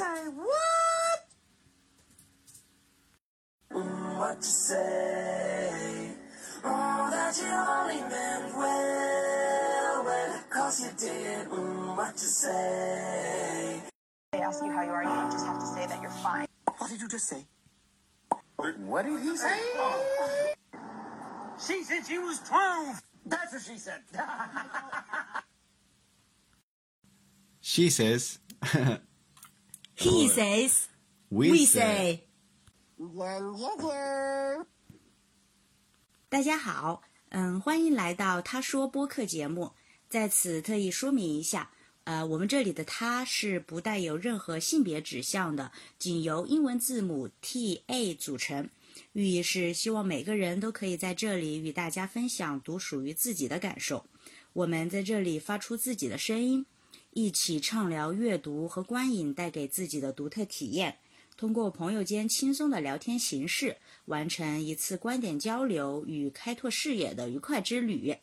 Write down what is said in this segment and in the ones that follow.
say what? What you say? Oh, that you only meant well, well, of course you did. Mm, what you say? they ask you how you are, you just have to say that you're fine. What did you just say? What did he say? She said she was 12. That's what she said. She says, He says, we, say。大家好，嗯，欢迎来到他说播客节目。在此特意说明一下，呃，我们这里的他是不带有任何性别指向的，仅由英文字母 T A 组成。寓意是希望每个人都可以在这里与大家分享独属于自己的感受。我们在这里发出自己的声音，一起畅聊阅读和观影带给自己的独特体验。通过朋友间轻松的聊天形式，完成一次观点交流与开拓视野的愉快之旅。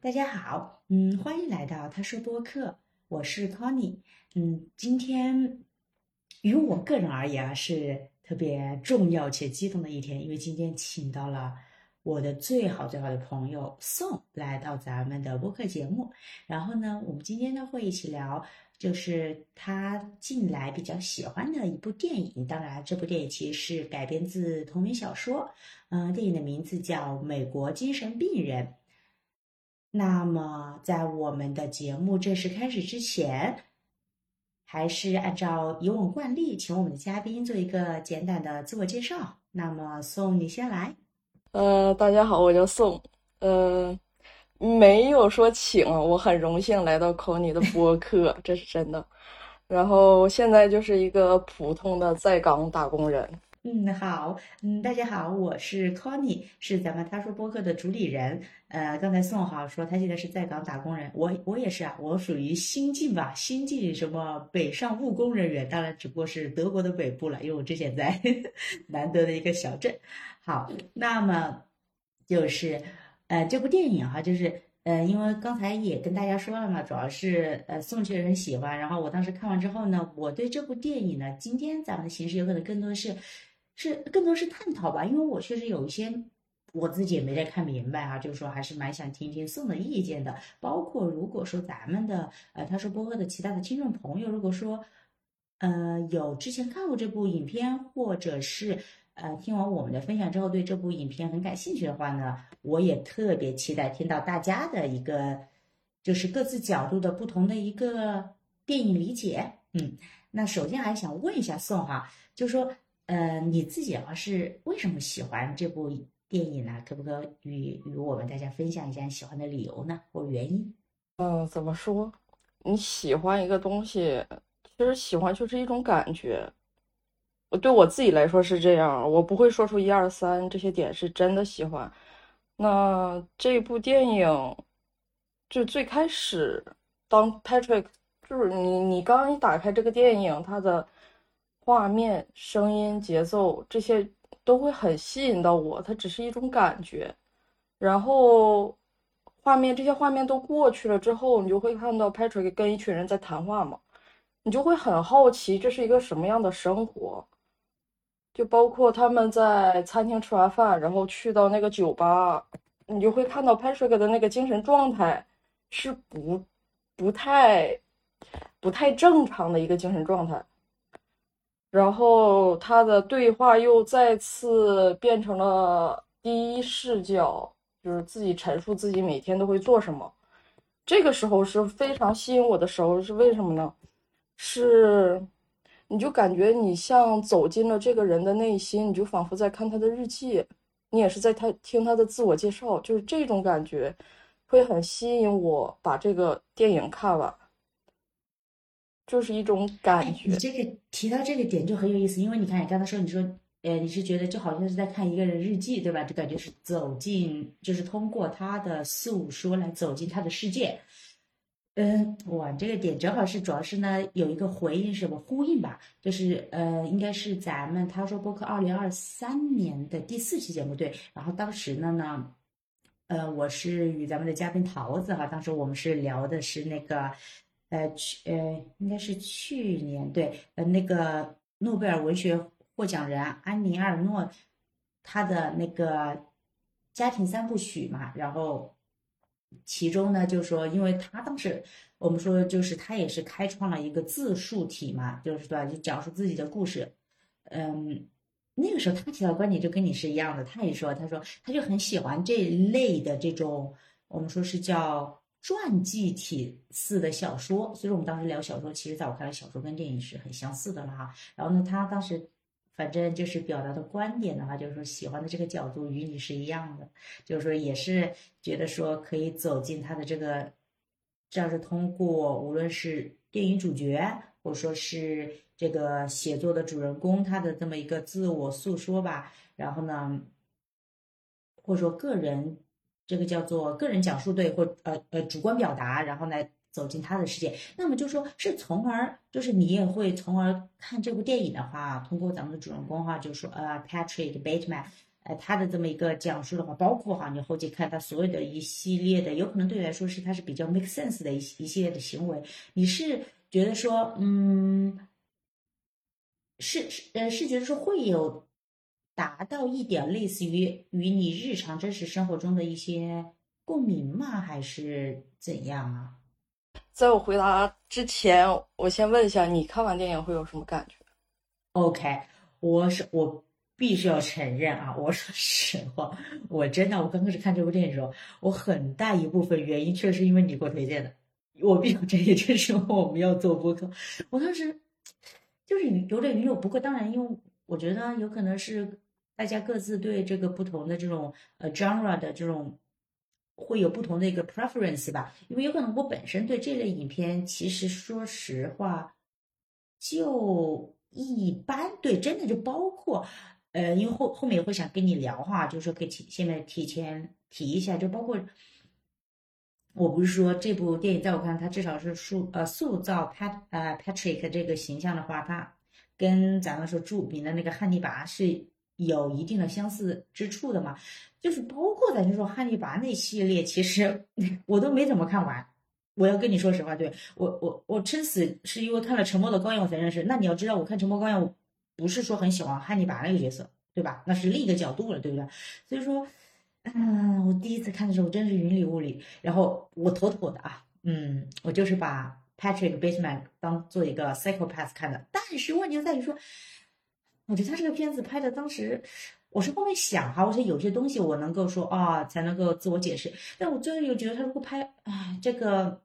大家好，嗯，欢迎来到他说播客，我是 Connie。嗯，今天于我个人而言啊，是特别重要且激动的一天，因为今天请到了我的最好最好的朋友宋来到咱们的播客节目。然后呢，我们今天呢会一起聊，就是他近来比较喜欢的一部电影。当然，这部电影其实是改编自同名小说，嗯、电影的名字叫《美国精神病人》。那么，在我们的节目正式开始之前，还是按照以往惯例，请我们的嘉宾做一个简短的自我介绍。那么，宋，你先来。呃，大家好，我叫宋。呃，没有说请，我很荣幸来到 Conny 的播 客，这是真的。然后现在就是一个普通的在岗打工人。嗯，好，嗯，大家好，我是 Connie，是咱们他说播客的主理人。呃，刚才宋好说他现在是在岗打工人，我我也是啊，我属于新晋吧，新晋什么北上务工人员，当然只不过是德国的北部了，因为我之前在 南德的一个小镇。好，那么就是呃这部电影哈、就是呃，因为刚才也跟大家说了嘛，主要是呃宋确实很喜欢，然后我当时看完之后呢，我对这部电影呢，今天咱们的形式有可能更多是是更多是探讨吧，因为我确实有一些我自己也没太看明白啊，就是说还是蛮想听听宋的意见的，包括如果说咱们的呃他说播客的其他的听众朋友，如果说呃有之前看过这部影片，或者是呃听完我们的分享之后对这部影片很感兴趣的话呢，我也特别期待听到大家的一个就是各自角度的不同的一个电影理解。嗯，那首先还想问一下宋哈，就说呃你自己啊是为什么喜欢这部电影呢？可不可以与与我们大家分享一下喜欢的理由呢，或原因？嗯，怎么说？你喜欢一个东西，其实喜欢就是一种感觉。我对我自己来说是这样，我不会说出一二三这些点是真的喜欢。那这部电影就最开始，当 Patrick 就是你，你刚一打开这个电影，它的画面、声音、节奏这些都会很吸引到我，它只是一种感觉。然后画面这些画面都过去了之后，你就会看到 Patrick 跟一群人在谈话嘛，你就会很好奇这是一个什么样的生活。就包括他们在餐厅吃完饭，然后去到那个酒吧，你就会看到 Patrick 的那个精神状态是不不太不太正常的一个精神状态。然后他的对话又再次变成了第一视角，就是自己陈述自己每天都会做什么。这个时候是非常吸引我的时候，是为什么呢？是。你就感觉你像走进了这个人的内心，你就仿佛在看他的日记，你也是在他听他的自我介绍，就是这种感觉，会很吸引我把这个电影看完，就是一种感哎，觉你。这个提到这个点就很有意思，因为你看你刚才说，你说，呃，你是觉得就好像是在看一个人日记，对吧？就感觉是走进，就是通过他的诉说来走进他的世界。嗯，哇，这个点正好是主要是呢有一个回应，什么呼应吧？就是呃，应该是咱们他说播客二零二三年的第四期节目对，然后当时呢呢，呃，我是与咱们的嘉宾桃子哈，当时我们是聊的是那个呃去呃应该是去年对呃那个诺贝尔文学获奖人安妮埃尔诺他的那个家庭三部曲嘛，然后其中呢就说，因为他当时我们说就是他也是开创了一个自述体嘛，就是对吧就讲述自己的故事，嗯。那个时候他提到观点就跟你是一样的，他也说，他说他就很喜欢这类的这种，我们说是叫传记体似的小说。所以我们当时聊小说，其实在我看来，小说跟电影是很相似的了哈。然后呢，他当时反正就是表达的观点的话，就是说喜欢的这个角度与你是一样的，就是说也是觉得说可以走进他的这个，这样是通过无论是电影主角，或者说是。这个写作的主人公他的这么一个自我诉说吧，然后呢，或者说个人，这个叫做个人讲述对，或呃呃主观表达，然后来走进他的世界。那么就说是从而就是你也会从而看这部电影的话，通过咱们的主人公哈，就说呃 Patrick Bateman，呃他的这么一个讲述的话，包括哈你后期看他所有的一系列的，有可能对你来说是他是比较 make sense 的一一系列的行为，你是觉得说嗯。是是呃是觉得说会有达到一点类似于与你日常真实生活中的一些共鸣吗？还是怎样啊？在我回答之前，我先问一下，你看完电影会有什么感觉？OK，我是我必须要承认啊，我说实话，我真的我刚开始看这部电影的时候，我很大一部分原因确实因为你给我推荐的，我比较这也正是我们要做播客，我当时。就是有点鱼有，不过当然，因为我觉得有可能是大家各自对这个不同的这种呃 genre 的这种会有不同的一个 preference 吧。因为有可能我本身对这类影片，其实说实话就一般。对，真的就包括呃，因为后后面也会想跟你聊哈，就是说可以提现在提前提一下，就包括。我不是说这部电影，在我看，它至少是塑呃塑造 Pat 呃 Patrick 这个形象的话，它跟咱们说著名的那个汉尼拔是有一定的相似之处的嘛。就是包括咱就说汉尼拔那系列，其实我都没怎么看完。我要跟你说实话，对我我我撑死是因为看了《沉默的羔羊》我才认识。那你要知道，我看《沉默羔羊》，我不是说很喜欢汉尼拔那个角色，对吧？那是另一个角度了，对不对？所以说。嗯，我第一次看的时候真是云里雾里，然后我妥妥的啊，嗯，我就是把 Patrick Bateman 当做一个 psychopath 看的。但是问题在于说，我觉得他这个片子拍的当时，我是后面想哈，我说有些东西我能够说啊，才能够自我解释。但我最后又觉得他如果拍啊这个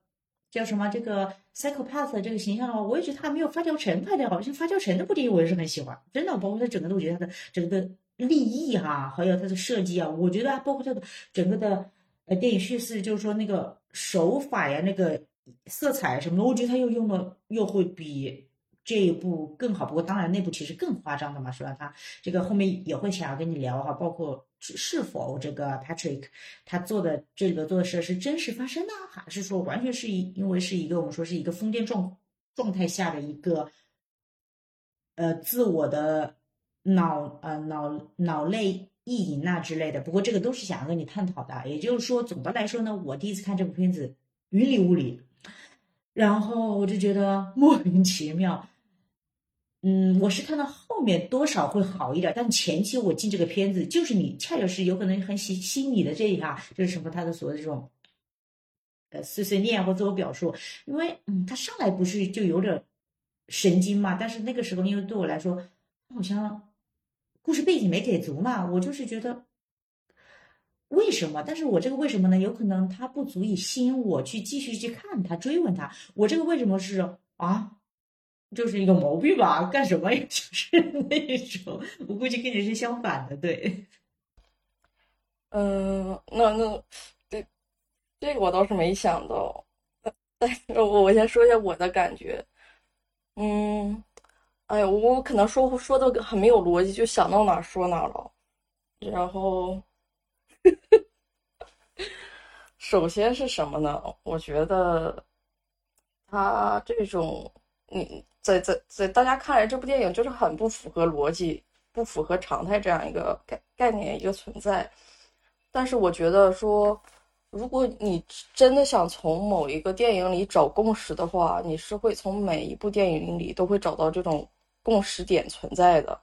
叫什么这个 psychopath 这个形象的话，我也觉得他没有发酵成拍的好。像发酵成那部电影我也是很喜欢，真的，包括他整个的，我觉得他的整个的。立意哈，还有它的设计啊，我觉得包括它的整个的呃电影叙事，就是说那个手法呀，那个色彩什么的，我觉得他又用的又会比这一部更好。不过当然那部其实更夸张的嘛，是吧？他这个后面也会想要跟你聊哈，包括是否这个 Patrick 他做的这里边做的事是真实发生的，还是说完全是一因为是一个我们说是一个疯癫状状态下的一个呃自我的。脑呃脑脑内意淫呐之类的，不过这个都是想要跟你探讨的。也就是说，总的来说呢，我第一次看这部片子云里雾里，然后我就觉得莫名其妙。嗯，我是看到后面多少会好一点，但前期我进这个片子，就是你恰巧是有可能很吸吸引你的这一下，就是什么他的所谓的这种呃碎碎念或自我表述，因为嗯，他上来不是就有点神经嘛，但是那个时候因为对我来说好像。故事背景没给足嘛，我就是觉得为什么？但是我这个为什么呢？有可能它不足以吸引我去继续去看他、追问他。我这个为什么是啊？就是有毛病吧？干什么？就是那种，我估计跟你是相反的，对。嗯，那那这这个我倒是没想到。但是我我先说一下我的感觉，嗯。哎呀，我可能说说的很没有逻辑，就想到哪说哪了。然后，首先是什么呢？我觉得他这种，你在在在大家看来，这部电影就是很不符合逻辑、不符合常态这样一个概概念一个存在。但是我觉得说，如果你真的想从某一个电影里找共识的话，你是会从每一部电影里都会找到这种共识点存在的。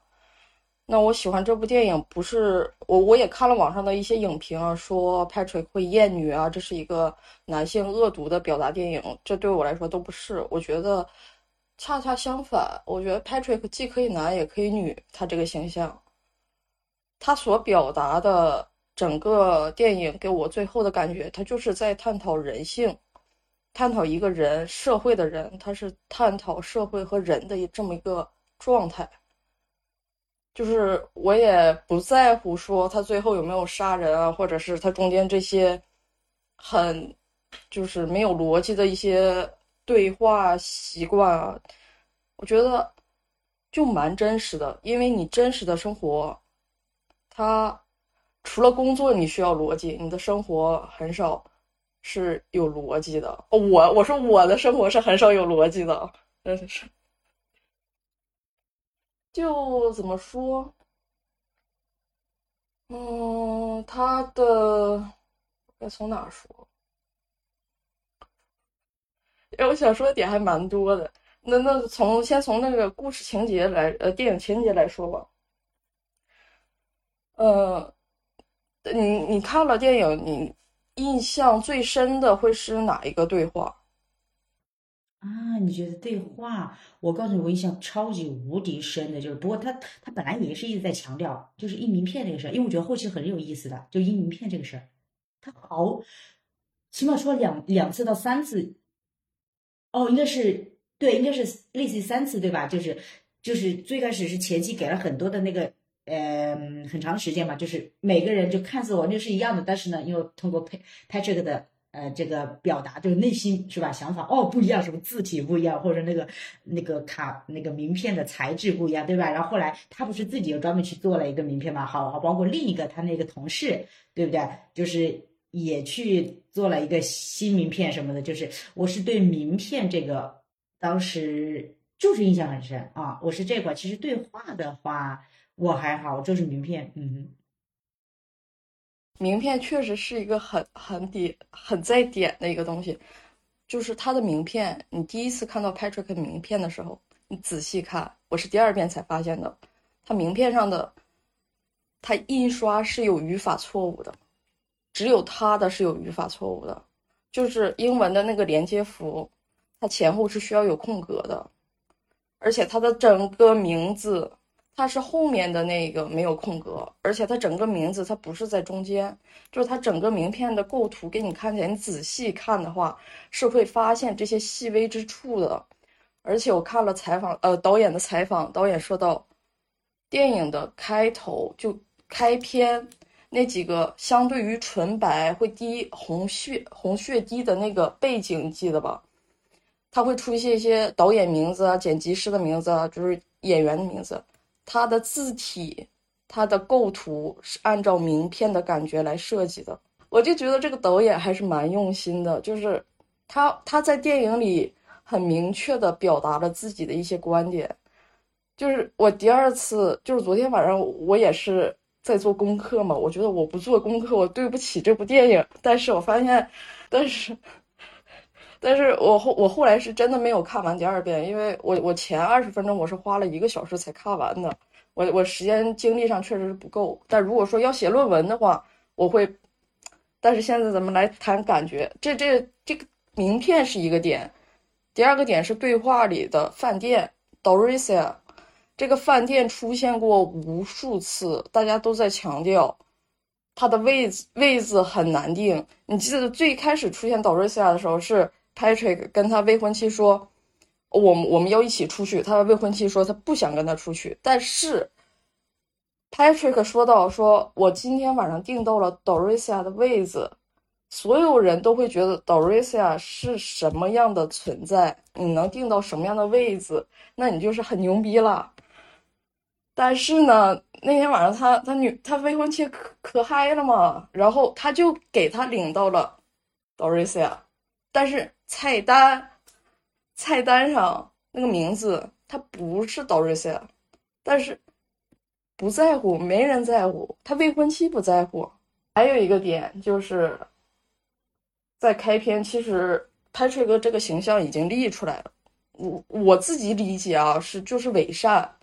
那我喜欢这部电影，不是我我也看了网上的一些影评啊，说 Patrick 会厌女啊，这是一个男性恶毒的表达电影，这对我来说都不是。我觉得恰恰相反，我觉得 Patrick 既可以男也可以女，他这个形象，他所表达的整个电影给我最后的感觉，他就是在探讨人性，探讨一个人社会的人，他是探讨社会和人的这么一个状态。就是我也不在乎说他最后有没有杀人啊，或者是他中间这些很就是没有逻辑的一些对话习惯啊，我觉得就蛮真实的。因为你真实的生活，它除了工作你需要逻辑，你的生活很少是有逻辑的。我我说我的生活是很少有逻辑的，真的是。就怎么说？嗯，他的该从哪说？哎，我想说的点还蛮多的。那那从先从那个故事情节来，呃，电影情节来说吧。呃，你你看了电影，你印象最深的会是哪一个对话？啊，你觉得对话？我告诉你，我印象超级无敌深的，就是不过他他本来也是一直在强调，就是印名片这个事儿，因为我觉得后期很有意思的，就印名片这个事儿，他好，起码说两两次到三次，哦，应该是对，应该是类似于三次对吧？就是就是最开始是前期给了很多的那个，呃，很长时间嘛，就是每个人就看似完全是一样的，但是呢，因为通过拍拍这个的。呃，这个表达就是内心是吧？想法哦不一样，什么字体不一样，或者那个那个卡那个名片的材质不一样，对吧？然后后来他不是自己又专门去做了一个名片嘛？好，包括另一个他那个同事，对不对？就是也去做了一个新名片什么的。就是我是对名片这个当时就是印象很深啊。我是这块，其实对话的话我还好，就是名片，嗯。名片确实是一个很很点很在点的一个东西，就是他的名片。你第一次看到 Patrick 名片的时候，你仔细看，我是第二遍才发现的，他名片上的他印刷是有语法错误的，只有他的是有语法错误的，就是英文的那个连接符，它前后是需要有空格的，而且它的整个名字。它是后面的那个没有空格，而且它整个名字它不是在中间，就是它整个名片的构图给你看起来，你仔细看的话是会发现这些细微之处的。而且我看了采访，呃，导演的采访，导演说到，电影的开头就开篇那几个相对于纯白会滴红血红血滴的那个背景，记得吧？它会出现一些导演名字啊、剪辑师的名字啊，就是演员的名字。它的字体，它的构图是按照名片的感觉来设计的，我就觉得这个导演还是蛮用心的，就是他他在电影里很明确的表达了自己的一些观点，就是我第二次就是昨天晚上我也是在做功课嘛，我觉得我不做功课我对不起这部电影，但是我发现，但是。但是我后我后来是真的没有看完第二遍，因为我我前二十分钟我是花了一个小时才看完的，我我时间精力上确实是不够。但如果说要写论文的话，我会。但是现在咱们来谈感觉，这这这个名片是一个点，第二个点是对话里的饭店 Dorisia，这个饭店出现过无数次，大家都在强调它的位置位置很难定。你记得最开始出现 Dorisia 的时候是。Patrick 跟他未婚妻说：“我们我们要一起出去。”他的未婚妻说：“他不想跟他出去。”但是 Patrick 说到：“说我今天晚上订到了 Dorisia 的位子，所有人都会觉得 Dorisia 是什么样的存在？你能订到什么样的位子，那你就是很牛逼了。”但是呢，那天晚上他他女他未婚妻可可嗨了嘛，然后他就给他领到了 Dorisia，但是。菜单，菜单上那个名字，他不是 Dorisia，但是不在乎，没人在乎，他未婚妻不在乎。还有一个点就是，在开篇，其实 Patrick 这个形象已经立出来了。我我自己理解啊，是就是伪善，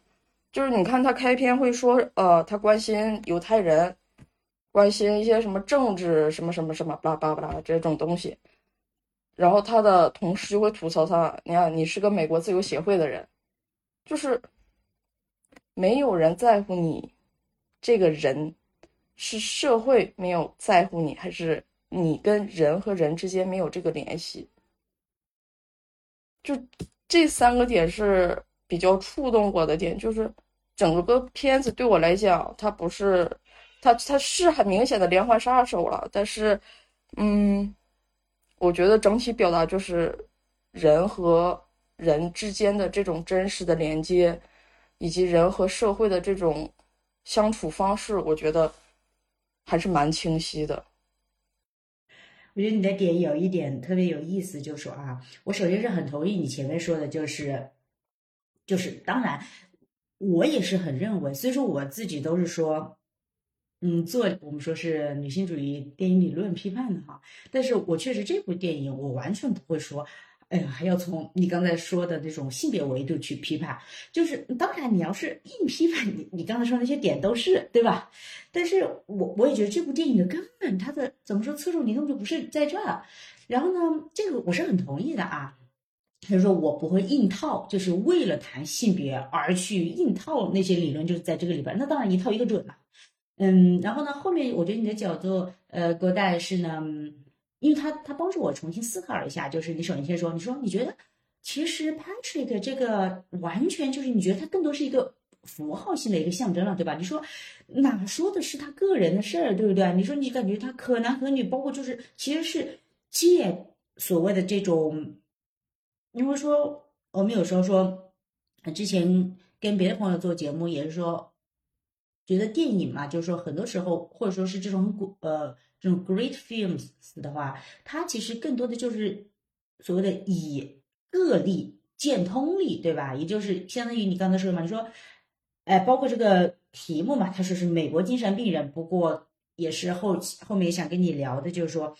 就是你看他开篇会说，呃，他关心犹太人，关心一些什么政治什么什么什么巴拉巴拉巴拉这种东西，然后他的同事就会吐槽他，你看你是个美国自由协会的人，就是没有人在乎你这个人，是社会没有在乎你，还是你跟人和人之间没有这个联系？就。这三个点是比较触动我的点，就是整个片子对我来讲，它不是，它它是很明显的连环杀手了，但是，嗯，我觉得整体表达就是人和人之间的这种真实的连接，以及人和社会的这种相处方式，我觉得还是蛮清晰的。我觉得你的点有一点特别有意思，就是说啊，我首先是很同意你前面说的，就是，就是当然，我也是很认为，所以说我自己都是说，嗯，做我们说是女性主义电影理论批判的哈，但是我确实这部电影我完全不会说。哎呀，还要从你刚才说的那种性别维度去批判，就是当然你要是硬批判，你你刚才说那些点都是对吧？但是我我也觉得这部电影的根本它的怎么说侧重点根本就不是在这儿。然后呢，这个我是很同意的啊，就是说我不会硬套，就是为了谈性别而去硬套那些理论，就是在这个里边，那当然一套一个准了。嗯，然后呢，后面我觉得你的角度，呃，郭代是呢。因为他他帮助我重新思考了一下，就是你首先先说，你说你觉得其实 Patrick 这个完全就是你觉得他更多是一个符号性的一个象征了，对吧？你说哪说的是他个人的事儿，对不对？你说你感觉他可男可女，包括就是其实是借所谓的这种，因为说我们有时候说，之前跟别的朋友做节目也是说，觉得电影嘛，就是说很多时候或者说是这种古呃。这种 great films 的话，它其实更多的就是所谓的以个例见通例，对吧？也就是相当于你刚才说的嘛，你说，哎，包括这个题目嘛，他说是美国精神病人，不过也是后后面想跟你聊的，就是说，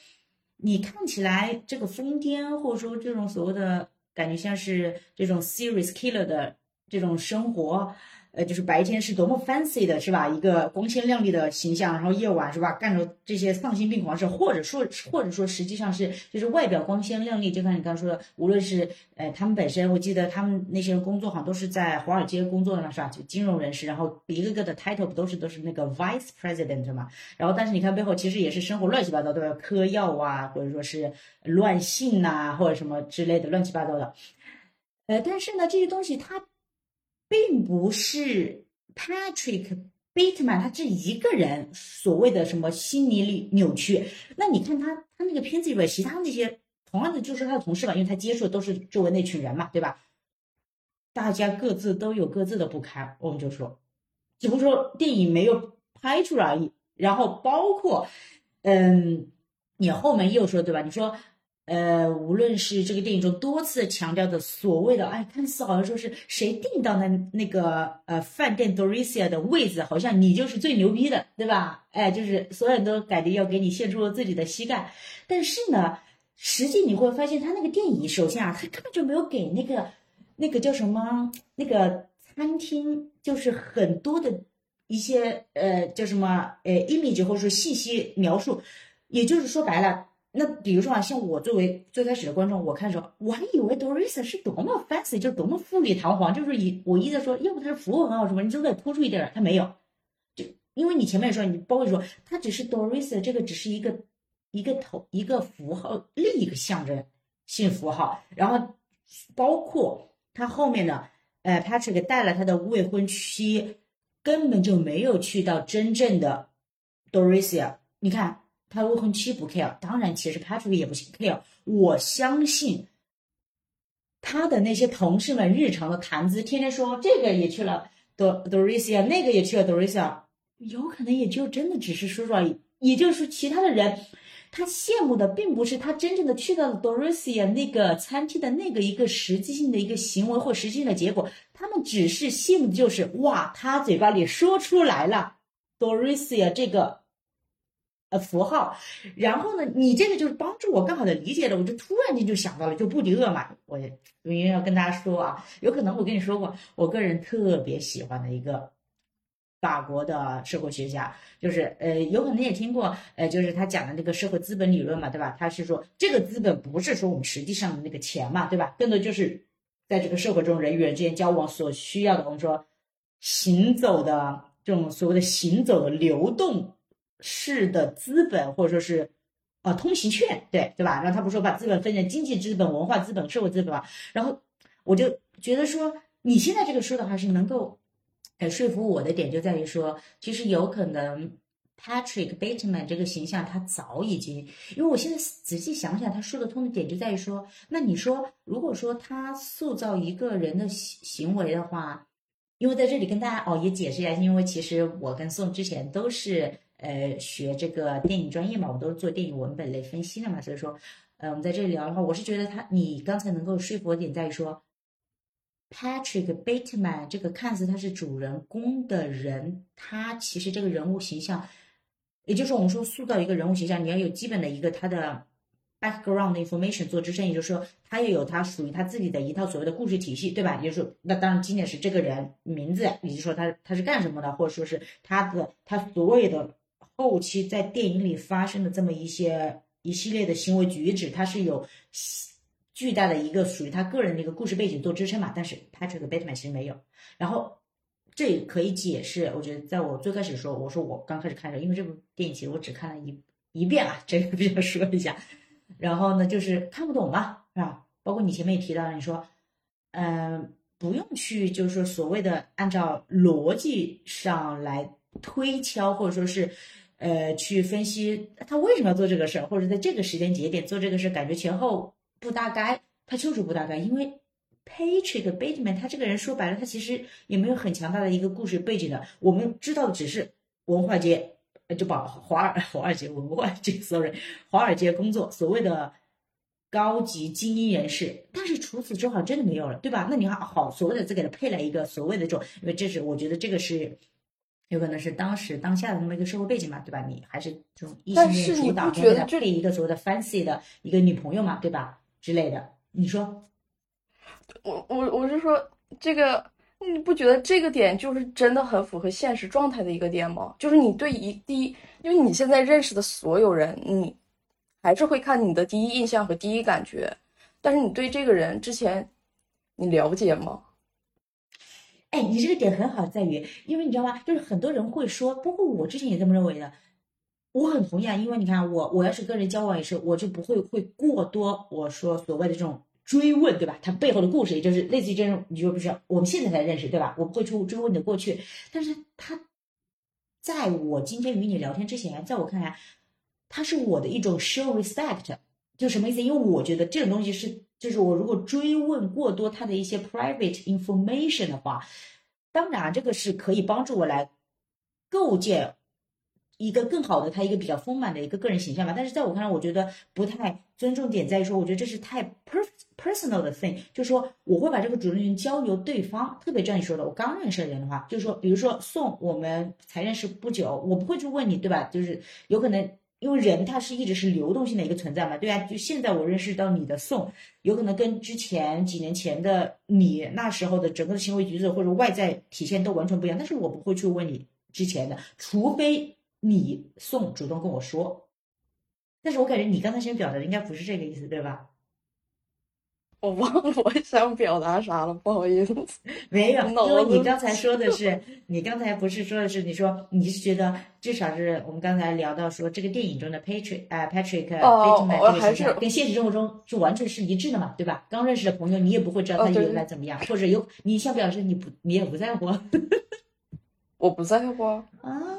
你看起来这个疯癫，或者说这种所谓的感觉像是这种 serious killer 的这种生活。呃，就是白天是多么 fancy 的，是吧？一个光鲜亮丽的形象，然后夜晚是吧，干着这些丧心病狂事，或者说，或者说，实际上是就是外表光鲜亮丽，就像你刚刚说的，无论是呃他们本身，我记得他们那些人工作好像都是在华尔街工作的嘛，是吧？就金融人士，然后一个个的 title 不都是都是那个 vice president 嘛？然后但是你看背后其实也是生活乱七八糟，都要？嗑药啊，或者说是乱性呐，或者什么之类的乱七八糟的。呃，但是呢，这些东西它。并不是 Patrick Bateman 他这一个人所谓的什么心理里扭曲。那你看他他那个片子里边其他那些同样的就是他的同事吧，因为他接触的都是周围那群人嘛，对吧？大家各自都有各自的不堪，我们就说，只不过说电影没有拍出来而已。然后包括，嗯，你后面又说对吧？你说。呃，无论是这个电影中多次强调的所谓的，哎，看似好像说是谁订到那那个呃饭店 Dorisia 的位子，好像你就是最牛逼的，对吧？哎，就是所有人都感觉要给你献出了自己的膝盖。但是呢，实际你会发现，他那个电影首先啊，他根本就没有给那个那个叫什么那个餐厅，就是很多的一些呃叫什么呃 image 或者说信息描述，也就是说白了。那比如说啊，像我作为最开始的观众，我看的时候，我还以为 Doris 是多么 fancy，就是多么富丽堂皇，就是以我一直说，要不他是符文啊什么，你就再突出一点，他没有，就因为你前面说，你包括说，他只是 Doris 这个只是一个一个头一个符号，另一个象征性符号，然后包括他后面的，呃，Patrick 带了他的未婚妻，根本就没有去到真正的 Doris，你看。他未婚妻不 care，当然，其实 Patrick 也不 care。我相信他的那些同事们日常的谈资，天天说这个也去了 Do Dorisia，那个也去了 Dorisia，有可能也就真的只是说说而已。也就是说，其他的人他羡慕的并不是他真正的去到了 Dorisia 那个餐厅的那个一个实际性的一个行为或实际性的结果，他们只是羡慕的就是哇，他嘴巴里说出来了 Dorisia 这个。呃符号。然后呢，你这个就是帮助我更好的理解了，我就突然间就想到了，就布迪厄嘛，我因为要跟大家说啊，有可能我跟你说过，我个人特别喜欢的一个。法国的社会学家，就是呃，有可能也听过，呃，就是他讲的那个社会资本理论嘛，对吧？他是说这个资本不是说我们实际上的那个钱嘛，对吧？更多就是在这个社会中人与人之间交往所需要的，我们说行走的这种所谓的行走的流动式的资本，或者说是呃通行券，对对吧？然后他不说把资本分成经济资本、文化资本、社会资本嘛？然后我就觉得说，你现在这个说的话是能够。呃说服我的点就在于说，其实有可能 Patrick Bateman 这个形象他早已经，因为我现在仔细想想，他说得通的点就在于说，那你说如果说他塑造一个人的行行为的话，因为在这里跟大家哦也解释一下，因为其实我跟宋之前都是呃学这个电影专业嘛，我都是做电影文本类分析的嘛，所以说呃我们在这里聊的话，我是觉得他你刚才能够说服我点在于说。Patrick Bateman 这个看似他是主人公的人，他其实这个人物形象，也就是我们说塑造一个人物形象，你要有基本的一个他的 background information 做支撑，也就是说他要有他属于他自己的一套所谓的故事体系，对吧？也就是说，那当然经典是这个人名字，也就是说他他是干什么的，或者说是他的他所有的后期在电影里发生的这么一些一系列的行为举止，他是有。巨大的一个属于他个人的一个故事背景做支撑嘛，但是 Patrick Bateman 其实没有。然后这也可以解释，我觉得在我最开始说，我说我刚开始看的时候，因为这部电影其实我只看了一一遍啊，这个必须说一下。然后呢，就是看不懂嘛，是吧？包括你前面也提到了，你说，嗯，不用去就是说所谓的按照逻辑上来推敲，或者说是呃去分析他为什么要做这个事儿，或者在这个时间节点做这个事儿，感觉前后。不搭该，他就是不搭该，因为 Patrick Bateman 他这个人说白了，他其实也没有很强大的一个故事背景的。我们知道的只是文化街，就把华尔华尔街文化街，sorry，华尔街工作所谓的高级精英人士。但是除此之外，真的没有了，对吧？那你好好所谓的再给他配了一个所谓的这种，因为这是我觉得这个是有可能是当时当下的那么一个社会背景嘛，对吧？你还是这种异性恋主导，给他配一个所谓的 fancy 的一个女朋友嘛，对吧？之类的，你说，我我我是说这个，你不觉得这个点就是真的很符合现实状态的一个点吗？就是你对一第一，因为你现在认识的所有人，你还是会看你的第一印象和第一感觉，但是你对这个人之前你了解吗？哎，你这个点很好，在于，因为你知道吗？就是很多人会说，包括我之前也这么认为的。我很同意啊，因为你看我，我要是跟人交往也是，我就不会会过多我说所谓的这种追问，对吧？他背后的故事，也就是类似于这种，你就不是？我们现在才认识，对吧？我不会去追问你的过去，但是他在我今天与你聊天之前，在我看来，他是我的一种 show respect，就什么意思？因为我觉得这种东西是，就是我如果追问过多他的一些 private information 的话，当然这个是可以帮助我来构建。一个更好的他一个比较丰满的一个个人形象吧，但是在我看来，我觉得不太尊重点在于说，我觉得这是太 per personal 的 thing，就是说我会把这个主动权交由对方，特别像你说的，我刚认识的人的话，就是说，比如说宋，我们才认识不久，我不会去问你，对吧？就是有可能因为人他是一直是流动性的一个存在嘛，对啊，就现在我认识到你的宋，有可能跟之前几年前的你那时候的整个的行为举止或者外在体现都完全不一样，但是我不会去问你之前的，除非。你宋主动跟我说，但是我感觉你刚才先表达的应该不是这个意思，对吧？我忘了我想表达啥了，不好意思。没有，因为你刚才说的是，你刚才不是说的是，你说你是觉得至少是我们刚才聊到说这个电影中的 Patrick 啊 Patrick Bateman 这个形象跟现实生活中是完全是一致的嘛，对吧？刚认识的朋友你也不会知道他原来怎么样，或者有你想表示你不你也不在乎。我不在乎啊，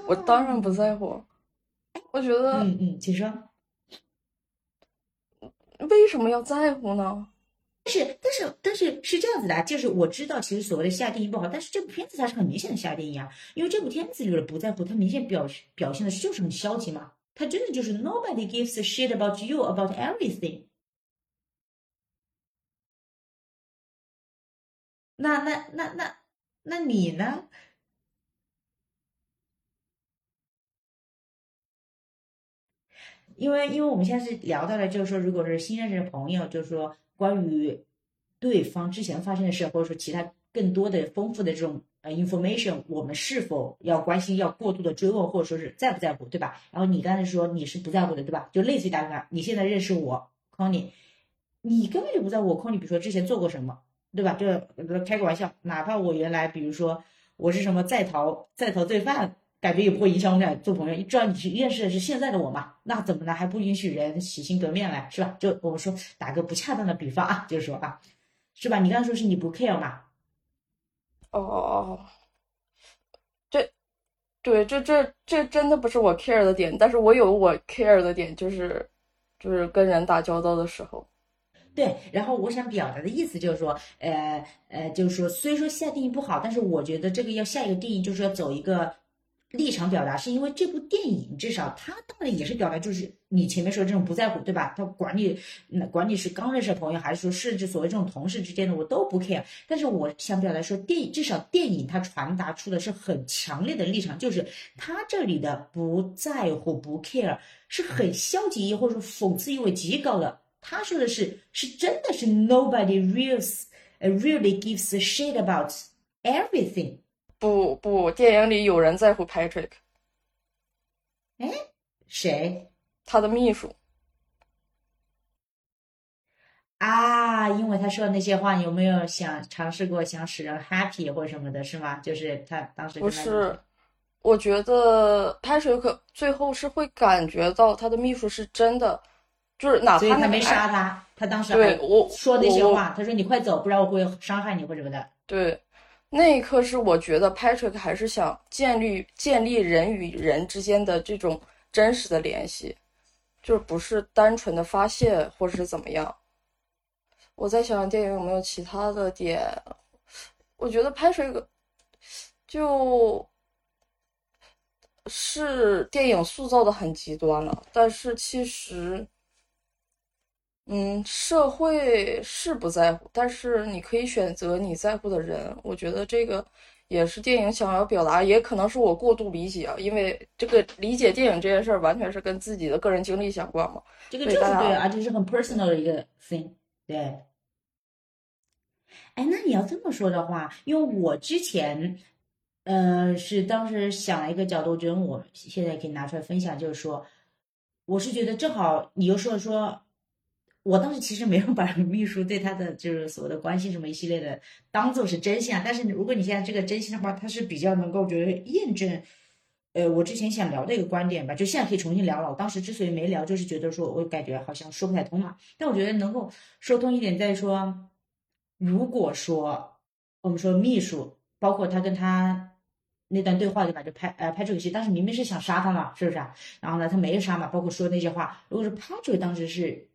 我当然不在乎。我觉得，嗯嗯，请说。为什么要在乎呢？但是，但是，但是是这样子的啊，就是我知道，其实所谓的下定义不好，但是这部片子它是很明显的下定义啊，因为这部片子里的不在乎，它明显表表现的就是很消极嘛，它真的就是 nobody gives a shit about you about everything。那那那那那你呢？因为因为我们现在是聊到了，就是说，如果是新认识的朋友，就是说关于对方之前发生的事，或者说其他更多的丰富的这种呃 information，我们是否要关心，要过度的追问，或者说是在不在乎，对吧？然后你刚才说你是不在乎的，对吧？就类似于大概你现在认识我 Connie，你根本就不在乎我 Connie，比如说之前做过什么，对吧？就开个玩笑，哪怕我原来比如说我是什么在逃在逃罪犯。感觉也不会影响我们俩做朋友，只要你是认识的是现在的我嘛，那怎么呢？还不允许人洗心革面了，是吧？就我们说打个不恰当的比方啊，就是说啊，是吧？你刚才说是你不 care 嘛？哦哦哦，这，对，这这这真的不是我 care 的点，但是我有我 care 的点，就是就是跟人打交道的时候。对，然后我想表达的意思就是说，呃呃，就是说，虽说下定义不好，但是我觉得这个要下一个定义，就是要走一个。立场表达是因为这部电影至少它当然也是表达，就是你前面说这种不在乎，对吧？他管你，那管你是刚认识的朋友，还是说甚至所谓这种同事之间的，我都不 care。但是我想表达说，电影至少电影它传达出的是很强烈的立场，就是他这里的不在乎、不 care 是很消极或者说讽刺意味极高的。他说的是，是真的是 nobody reals really gives a shit about everything。不不，电影里有人在乎 Patrick。哎，谁？他的秘书。啊，因为他说的那些话，有没有想尝试过想使人 happy 或者什么的，是吗？就是他当时不是，我觉得 Patrick 最后是会感觉到他的秘书是真的，就是哪怕他没杀他，他当时对我说那些话，他说你快走，不然我会伤害你或者什么的。对。那一刻是我觉得 Patrick 还是想建立建立人与人之间的这种真实的联系，就是不是单纯的发泄或者是怎么样。我在想电影有没有其他的点，我觉得 Patrick 就是电影塑造的很极端了，但是其实。嗯，社会是不在乎，但是你可以选择你在乎的人。我觉得这个也是电影想要表达，也可能是我过度理解啊。因为这个理解电影这件事儿，完全是跟自己的个人经历相关嘛。这个就是对，而且是很 personal 的一个 thing。对。哎，那你要这么说的话，因为我之前，呃，是当时想了一个角度，我觉得我现在可以拿出来分享，就是说，我是觉得正好你又说说。我当时其实没有把秘书对他的就是所谓的关心什么一系列的当做是真相，但是如果你现在这个真心的话，他是比较能够觉得验证，呃，我之前想聊的一个观点吧，就现在可以重新聊了。我当时之所以没聊，就是觉得说我感觉好像说不太通嘛。但我觉得能够说通一点，在于说，如果说我们说秘书，包括他跟他那段对话对吧，就拍呃拍这个戏，当时明明是想杀他嘛，是不是啊？然后呢，他没杀嘛，包括说那些话，如果是拍这个当时是。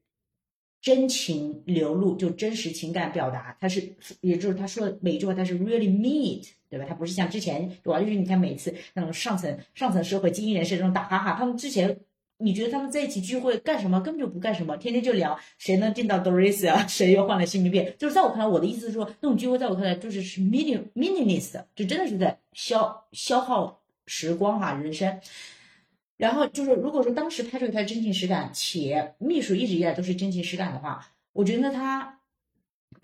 真情流露，就真实情感表达，他是，也就是他说的每一句话，他是 really mean，对吧？他不是像之前，对吧？就是你看每次那种上层上层社会精英人士这种打哈哈，他们之前你觉得他们在一起聚会干什么？根本就不干什么，天天就聊谁能见到 Doris 啊，谁又换了新名片。就是在我看来，我的意思是说，那种聚会在我看来就是是 meaning meaningless，就真的是在消消耗时光哈，人生。然后就是，如果说当时拍出他真情实感，且秘书一直以来都是真情实感的话，我觉得他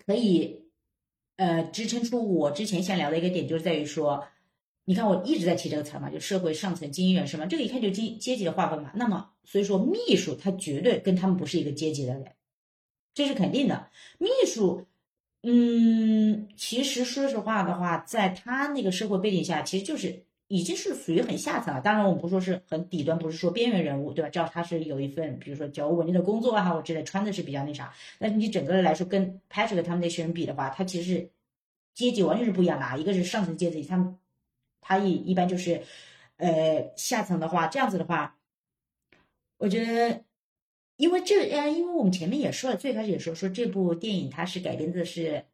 可以，呃，支撑出我之前想聊的一个点，就是在于说，你看我一直在提这个词嘛，就社会上层精英人士嘛，这个一看就阶阶级的划分嘛。那么所以说，秘书他绝对跟他们不是一个阶级的人，这是肯定的。秘书，嗯，其实说实话的话，在他那个社会背景下，其实就是。已经是属于很下层了。当然，我们不说是很底端，不是说边缘人物，对吧？只要他是有一份，比如说较为稳定的工作啊，我之类，穿的是比较那啥。但是你整个来说，跟 Patrick 他们那些人比的话，他其实是阶级完全是不一样的啊。一个是上层阶级，他们他一一般就是，呃，下层的话，这样子的话，我觉得，因为这，呃，因为我们前面也说了，最开始也说说这部电影它是改编的是。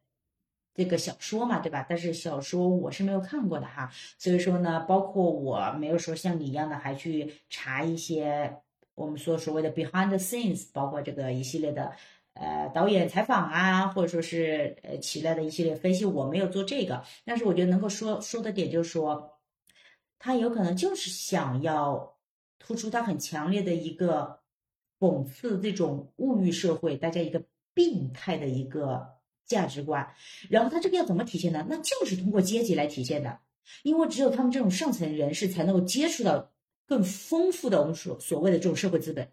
这个小说嘛，对吧？但是小说我是没有看过的哈，所以说呢，包括我没有说像你一样的还去查一些我们说所谓的 behind the scenes，包括这个一系列的呃导演采访啊，或者说是呃其他的一系列分析，我没有做这个。但是我觉得能够说说的点就是说，他有可能就是想要突出他很强烈的一个讽刺这种物欲社会大家一个病态的一个价值观。然后他这个要怎么体现呢？那就是通过阶级来体现的，因为只有他们这种上层人士才能够接触到更丰富的我们所所谓的这种社会资本。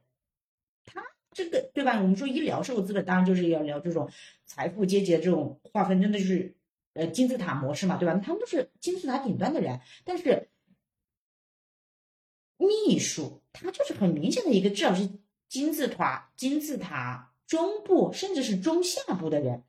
他这个对吧？我们说医疗社会资本，当然就是要聊这种财富阶级的这种划分，真的就是呃金字塔模式嘛，对吧？他们都是金字塔顶端的人，但是秘书他就是很明显的一个，至少是金字塔金字塔中部甚至是中下部的人。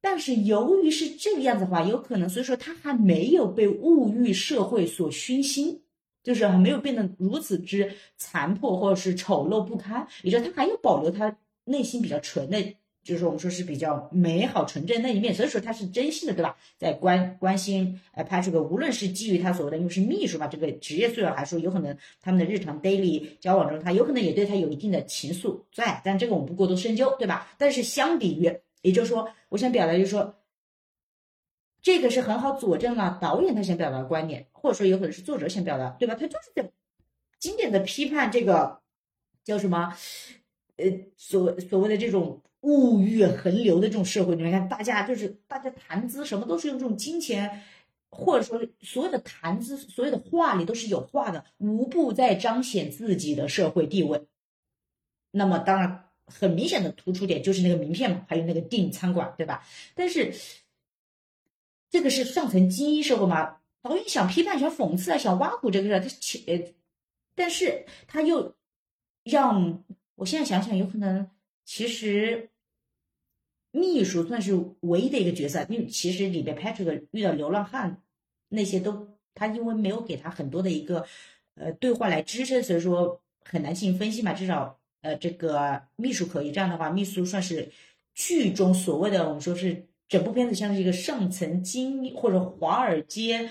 但是由于是这个样子的话，有可能所以说他还没有被物欲社会所熏心。就是还没有变得如此之残破或者是丑陋不堪，也就是他还有保留他内心比较纯的，就是我们说是比较美好纯真那一面，所以说他是真心的，对吧？在关关心呃 Patrick，无论是基于他所谓的因为是秘书嘛，这个职业素养，还是说有可能他们的日常 daily 交往中，他有可能也对他有一定的情愫在，但这个我们不过多深究，对吧？但是相比于，也就是说，我想表达就是说。这个是很好佐证了导演他想表达的观点，或者说有可能是作者想表达，对吧？他就是在经典的批判这个叫什么，呃，所所谓的这种物欲横流的这种社会。你们看，大家就是大家谈资什么都是用这种金钱，或者说所有的谈资，所有的话里都是有话的，无不在彰显自己的社会地位。那么当然很明显的突出点就是那个名片嘛，还有那个订餐馆，对吧？但是。这个是上层精英社会嘛？导演想批判、想讽刺啊，想挖苦这个事，他其呃，但是他又让我现在想想，有可能其实秘书算是唯一的一个角色，因为其实里边 Patrick 遇到流浪汉那些都，他因为没有给他很多的一个呃对话来支撑，所以说很难进行分析嘛。至少呃，这个秘书可以这样的话，秘书算是剧中所谓的我们说是。整部片子像是一个上层精英或者华尔街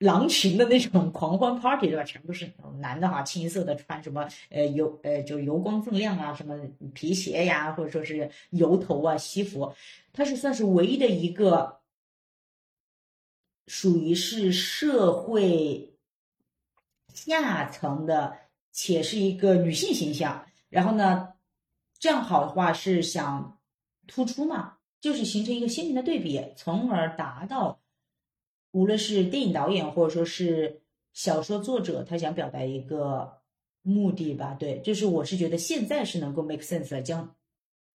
狼群的那种 狂欢 party，对吧？全部是男的哈，青色的，穿什么呃油呃就油光锃亮啊，什么皮鞋呀，或者说是油头啊西服，他是算是唯一的一个属于是社会下层的，且是一个女性形象。然后呢，这样好的话是想突出嘛？就是形成一个鲜明的对比，从而达到无论是电影导演或者说是小说作者他想表达一个目的吧。对，就是我是觉得现在是能够 make sense 的，将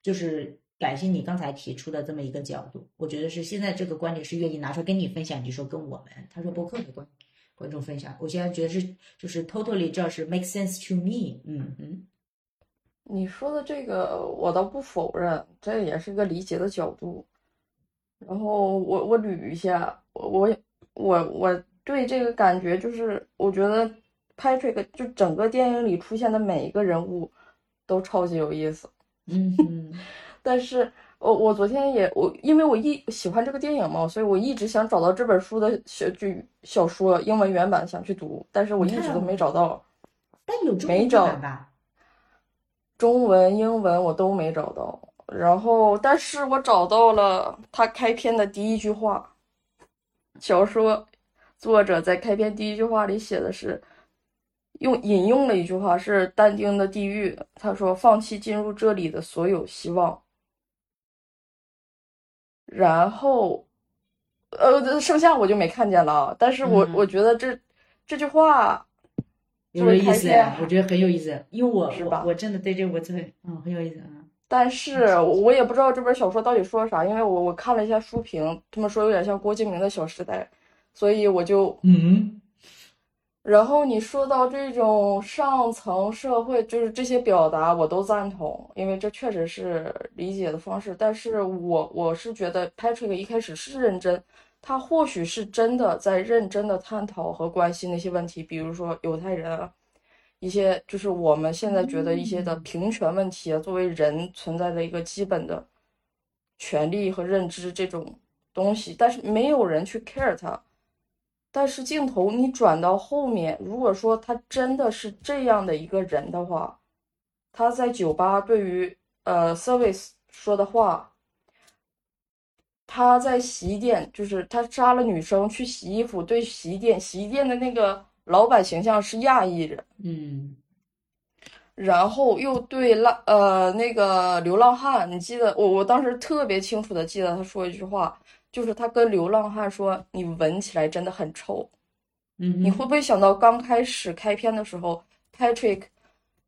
就是感谢你刚才提出的这么一个角度，我觉得是现在这个观点是愿意拿出来跟你分享，你说跟我们他说博客的观观众分享，我现在觉得是就是 totally 这是 make sense to me。嗯嗯。你说的这个，我倒不否认，这也是一个理解的角度。然后我我捋一下，我我我我对这个感觉就是，我觉得 Patrick 就整个电影里出现的每一个人物都超级有意思。嗯，但是我我昨天也我因为我一喜欢这个电影嘛，所以我一直想找到这本书的小剧小说英文原版想去读，但是我一直都没找到。但有中文版吧？中文、英文我都没找到，然后，但是我找到了他开篇的第一句话。小说作者在开篇第一句话里写的是，用引用了一句话，是但丁的《地狱》，他说：“放弃进入这里的所有希望。”然后，呃，剩下我就没看见了。但是我我觉得这这句话。有意思，我觉得很有意思，因为我我我真的对这个真的嗯很有意思啊。但是我也不知道这本小说到底说啥，因为我我看了一下书评，他们说有点像郭敬明的《小时代》，所以我就嗯。然后你说到这种上层社会，就是这些表达我都赞同，因为这确实是理解的方式。但是我我是觉得 Patrick 一开始是认真。他或许是真的在认真的探讨和关心那些问题，比如说犹太人啊，一些就是我们现在觉得一些的平权问题啊，作为人存在的一个基本的权利和认知这种东西，但是没有人去 care 他。但是镜头你转到后面，如果说他真的是这样的一个人的话，他在酒吧对于呃 service 说的话。他在洗衣店，就是他杀了女生去洗衣服，对洗衣店洗衣店的那个老板形象是亚裔人，嗯，然后又对浪呃那个流浪汉，你记得我我当时特别清楚的记得他说一句话，就是他跟流浪汉说：“你闻起来真的很臭。”嗯，你会不会想到刚开始开篇的时候，Patrick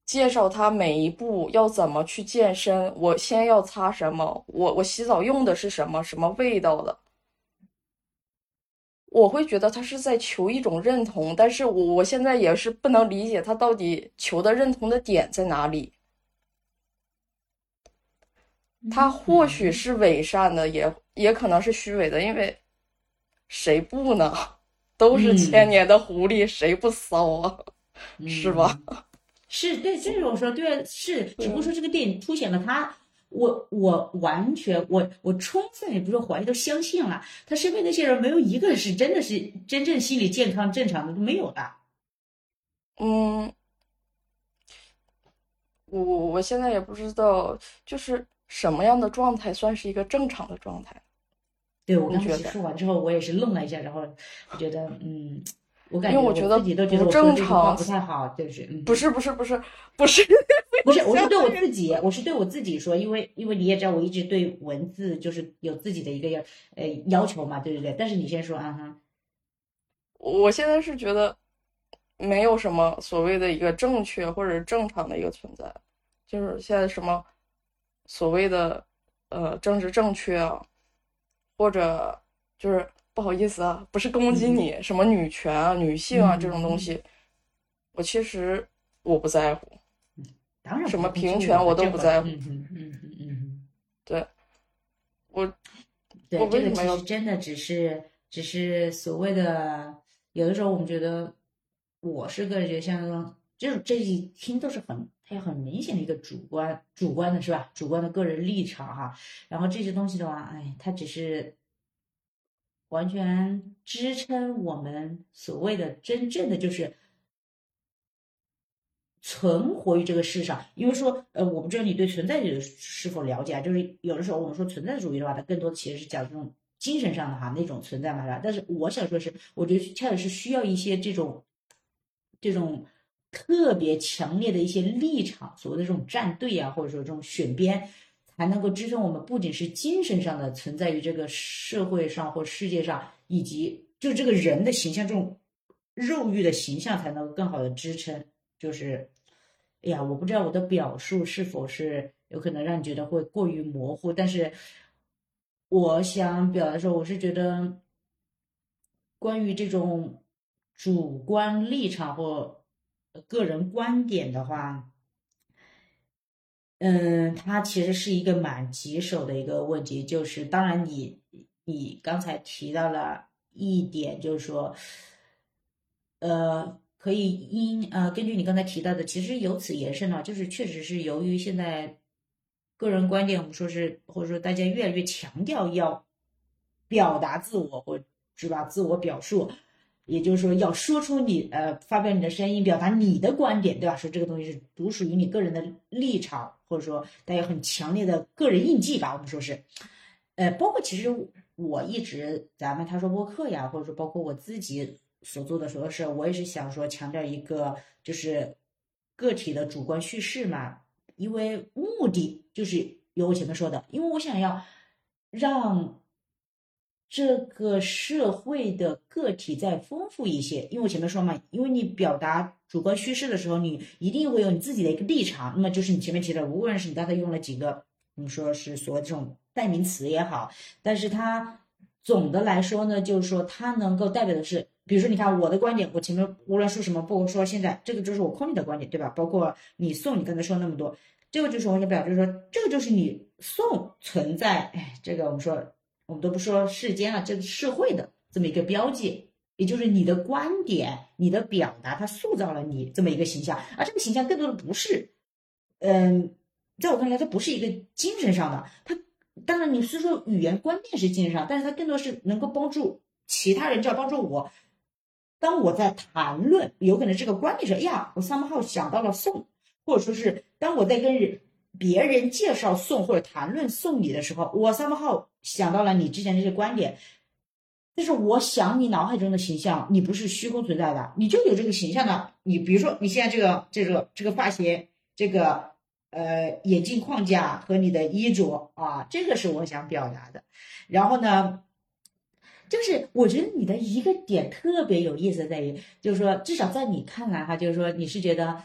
介绍他每一步要怎么去健身，我先要擦什么，我我洗澡用的是什么，什么味道的？我会觉得他是在求一种认同，但是我我现在也是不能理解他到底求的认同的点在哪里。他或许是伪善的，也也可能是虚伪的，因为谁不呢？都是千年的狐狸，谁不骚啊？是吧？嗯 是对，这种说对，是，只不过说这个电影凸显了他，我我完全我我充分也不是说怀疑，都相信了，他身边那些人没有一个是真的是真正心理健康正常的都没有的。嗯，我我我现在也不知道，就是什么样的状态算是一个正常的状态。对我刚才说完之后，我也是愣了一下，然后我觉得嗯。我感觉我觉得自己都觉得我说这句话正常不太好，就是嗯，不是不是不是不是 不是，我是对我 自己，我是对我自己说，因为因为你也知道，我一直对文字就是有自己的一个要呃要求嘛，对不对？但是你先说啊哈，我现在是觉得没有什么所谓的一个正确或者正常的一个存在，就是现在什么所谓的呃政治正确啊，或者就是不好意思啊，不是攻击你，什么女权啊、女性啊这种东西，我其实我不在乎。当然什么平权我都不在乎嗯嗯嗯哼嗯，对，我对，我这个其实真的只是只是所谓的，有的时候我们觉得，我是个人觉得像这种这一听都是很它有很明显的一个主观主观的是吧？主观的个人立场哈，然后这些东西的话，哎，它只是完全支撑我们所谓的真正的就是。存活于这个世上，因为说，呃，我不知道你对存在主义是否了解啊？就是有的时候我们说存在主义的话，它更多其实是讲这种精神上的哈那种存在嘛，是吧？但是我想说是，我觉得恰恰是需要一些这种这种特别强烈的一些立场，所谓的这种站队啊，或者说这种选边，才能够支撑我们不仅是精神上的存在于这个社会上或世界上，以及就这个人的形象这种肉欲的形象，才能够更好的支撑。就是，哎呀，我不知道我的表述是否是有可能让你觉得会过于模糊，但是我想表达说，我是觉得关于这种主观立场或个人观点的话，嗯，它其实是一个蛮棘手的一个问题。就是当然你，你刚才提到了一点，就是说，呃。可以因呃根据你刚才提到的，其实由此延伸呢，就是确实是由于现在个人观点，我们说是或者说大家越来越强调要表达自我或是吧自我表述，也就是说要说出你呃发表你的声音，表达你的观点，对吧？说这个东西是独属于你个人的立场，或者说带有很强烈的个人印记吧，我们说是，呃，包括其实我一直咱们他说播客呀，或者说包括我自己。所做的所有事，我也是想说强调一个，就是个体的主观叙事嘛。因为目的就是有我前面说的，因为我想要让这个社会的个体再丰富一些。因为我前面说嘛，因为你表达主观叙事的时候，你一定会有你自己的一个立场。那么就是你前面提的，无论是你刚才用了几个，我们说是所谓这种代名词也好，但是它总的来说呢，就是说它能够代表的是。比如说，你看我的观点，我前面无论说什么，包括说现在这个就是我空你的观点，对吧？包括你宋，你刚才说那么多，这个就是我想表，就是说这个就是你宋存在，哎，这个我们说我们都不说世间了，这个社会的这么一个标记，也就是你的观点、你的表达，它塑造了你这么一个形象，而这个形象更多的不是，嗯，在我看来，它不是一个精神上的，它当然你是说语言观念是精神上，但是它更多是能够帮助其他人，就要帮助我。当我在谈论，有可能这个观点说，哎呀，我 somehow 想到了宋，或者说是当我在跟人别人介绍送或者谈论送你的时候，我 somehow 想到了你之前这些观点，就是我想你脑海中的形象，你不是虚空存在的，你就有这个形象的。你比如说你现在这个这个这个发型，这个呃眼镜框架和你的衣着啊，这个是我想表达的。然后呢，就是我觉得你的一个点特别有意思在于，就是说至少在你看来哈，就是说你是觉得，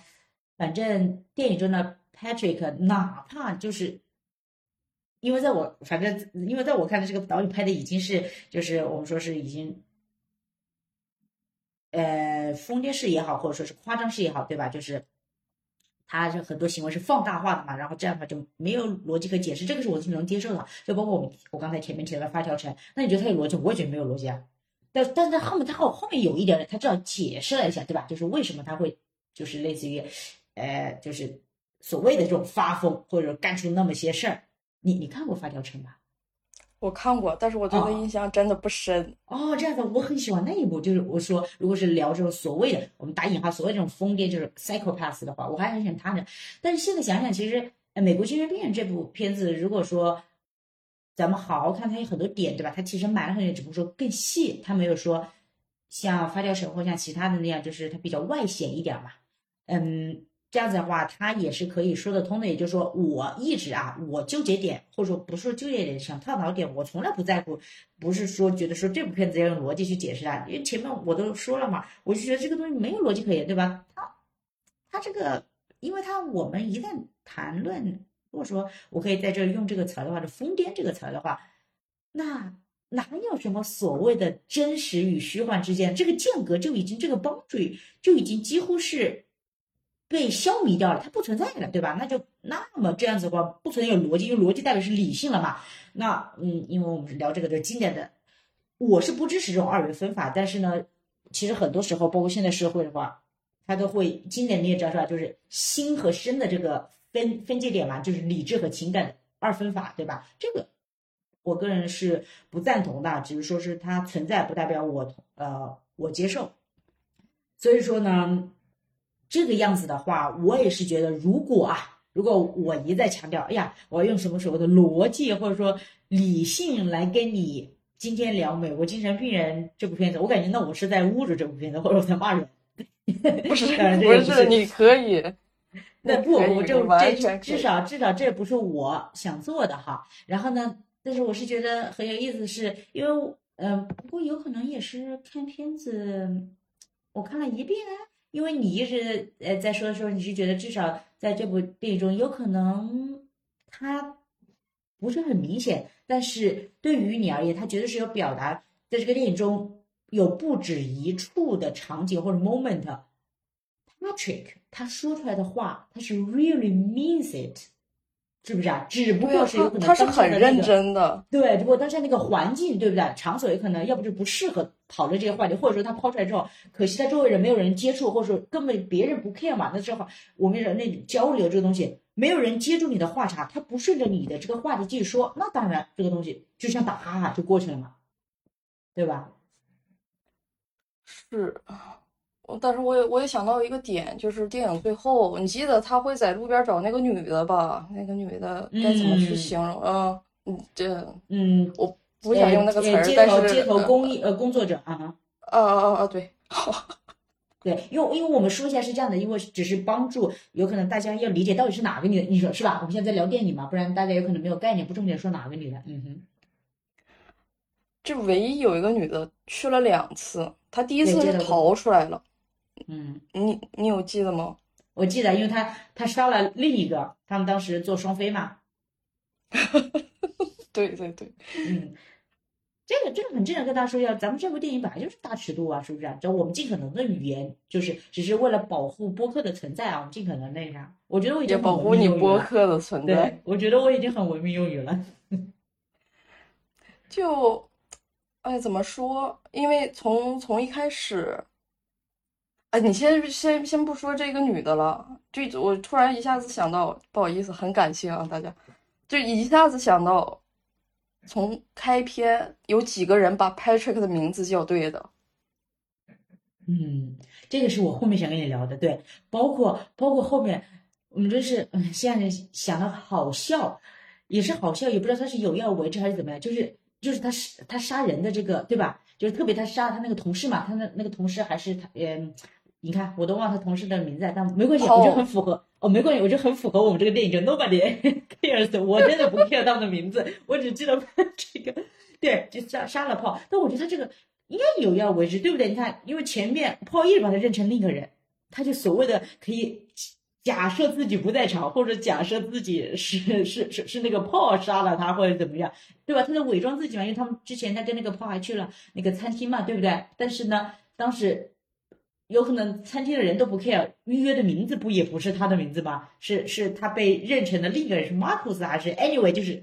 反正电影中的 Patrick 哪怕就是。因为在我反正，因为在我看来，这个导演拍的已经是，就是我们说是已经，呃，疯癫式也好，或者说是夸张式也好，对吧？就是他是很多行为是放大化的嘛，然后这样的话就没有逻辑可解释，这个是我是能接受的。就包括我们我刚才前面提到的发条城，那你觉得他有逻辑？我也觉得没有逻辑啊。但但是后面他后后面有一点，他至少解释了一下，对吧？就是为什么他会就是类似于，呃，就是所谓的这种发疯，或者干出那么些事儿。你你看过《发条城》吧？我看过，但是我对他印象真的不深。哦，这样子，我很喜欢那一部。就是我说，如果是聊这种所谓的我们打引号所谓这种疯癫，就是 psychopath 的话，我还很喜欢他的。但是现在想想，其实《美国精神病人》这部片子，如果说咱们好好看，它有很多点，对吧？它其实埋了很多，只不过说更细，它没有说像《发条城》或像其他的那样，就是它比较外显一点嘛。嗯。这样子的话，他也是可以说得通的。也就是说，我一直啊，我纠结点或者说不是说纠结点，想探讨点，我从来不在乎，不是说觉得说这部片子要用逻辑去解释它，因为前面我都说了嘛，我就觉得这个东西没有逻辑可言，对吧？他他这个，因为他我们一旦谈论，如果说我可以在这用这个词的话，就疯癫这个词的话，那哪有什么所谓的真实与虚幻之间这个间隔就已经这个 boundary 就已经几乎是。被消弭掉了，它不存在了，对吧？那就那么这样子的话，不存在有逻辑，因为逻辑代表是理性了嘛。那嗯，因为我们是聊这个的经典的，我是不支持这种二元分法，但是呢，其实很多时候，包括现在社会的话，它都会经典你也知道是吧？就是心和身的这个分分界点嘛，就是理智和情感二分法，对吧？这个我个人是不赞同的，只是说是它存在，不代表我呃我接受。所以说呢。这个样子的话，我也是觉得，如果啊，如果我一再强调，哎呀，我要用什么所谓的逻辑或者说理性来跟你今天聊《美国精神病人》这部片子，我感觉那我是在侮辱这部片子，或者我在骂人。不是，不是，你可以。那不，我就这至少至少这不是我想做的哈。然后呢，但是我是觉得很有意思，是因为嗯，不过有可能也是看片子，我看了一遍。因为你一直呃在说的时候，你是觉得至少在这部电影中，有可能他不是很明显，但是对于你而言，他绝对是有表达，在这个电影中有不止一处的场景或者 moment。Patrick 他说出来的话，他是 really means it。是不是啊？只不过是有可能他是很认真的，对。只不过当下那个环境，对不对？场所也可能，要不就不适合讨论这些话题，或者说他抛出来之后，可惜他周围人没有人接触，或者说根本别人不 care 嘛。那这话我们人类交流这个东西，没有人接住你的话茬，他不顺着你的这个话题继续说，那当然这个东西就像打哈哈就过去了嘛，对吧？是。但是我也我也想到一个点，就是电影最后，你记得他会在路边找那个女的吧？那个女的该怎么去形容啊？嗯，这嗯，我不想用那个词儿，但是街头工艺呃工作者啊啊啊啊对，对，因为因为我们说一下是这样的，因为只是帮助，有可能大家要理解到底是哪个女的，你说是吧？我们现在在聊电影嘛，不然大家有可能没有概念，不重点说哪个女的。嗯哼，这唯一有一个女的去了两次，她第一次是逃出来了。嗯，你你有记得吗？我记得，因为他他杀了另一个，他们当时做双飞嘛。对对对，嗯，这个这个很正常，跟大家说一下，咱们这部电影本来就是大尺度啊，是不是？只要我们尽可能的语言，就是只是为了保护播客的存在啊，我们尽可能那啥。我觉得我已经保护你播客的存在。我觉得我已经很文明用语了。就，哎，怎么说？因为从从一开始。哎，你先先先不说这个女的了，就我突然一下子想到，不好意思，很感谢啊，大家，就一下子想到，从开篇有几个人把 Patrick 的名字叫对的，嗯，这个是我后面想跟你聊的，对，包括包括后面，我们真是，嗯，现在想到好笑，也是好笑，也不知道他是有意为之还是怎么样，就是就是他是他杀人的这个，对吧？就是特别他杀他那个同事嘛，他那那个同事还是他，嗯。你看我都忘他同事的名字，但没关系我觉得很符合。哦，没关系，我觉得很符合我们这个电影，叫 Nobody cares。我真的不 care 他们的名字，我只记得这个，对，就杀杀了炮。但我觉得他这个应该有要为之，对不对？你看，因为前面炮一直把他认成另一个人，他就所谓的可以假设自己不在场，或者假设自己是是是是那个炮杀了他，或者怎么样，对吧？他在伪装自己嘛，因为他们之前他跟那个炮还去了那个餐厅嘛，对不对？但是呢，当时有可能餐厅的人都不 care，预约的名字不也不是他的名字吗？是是他被认成的另一个人是 Marcus 还是 Anyway，就是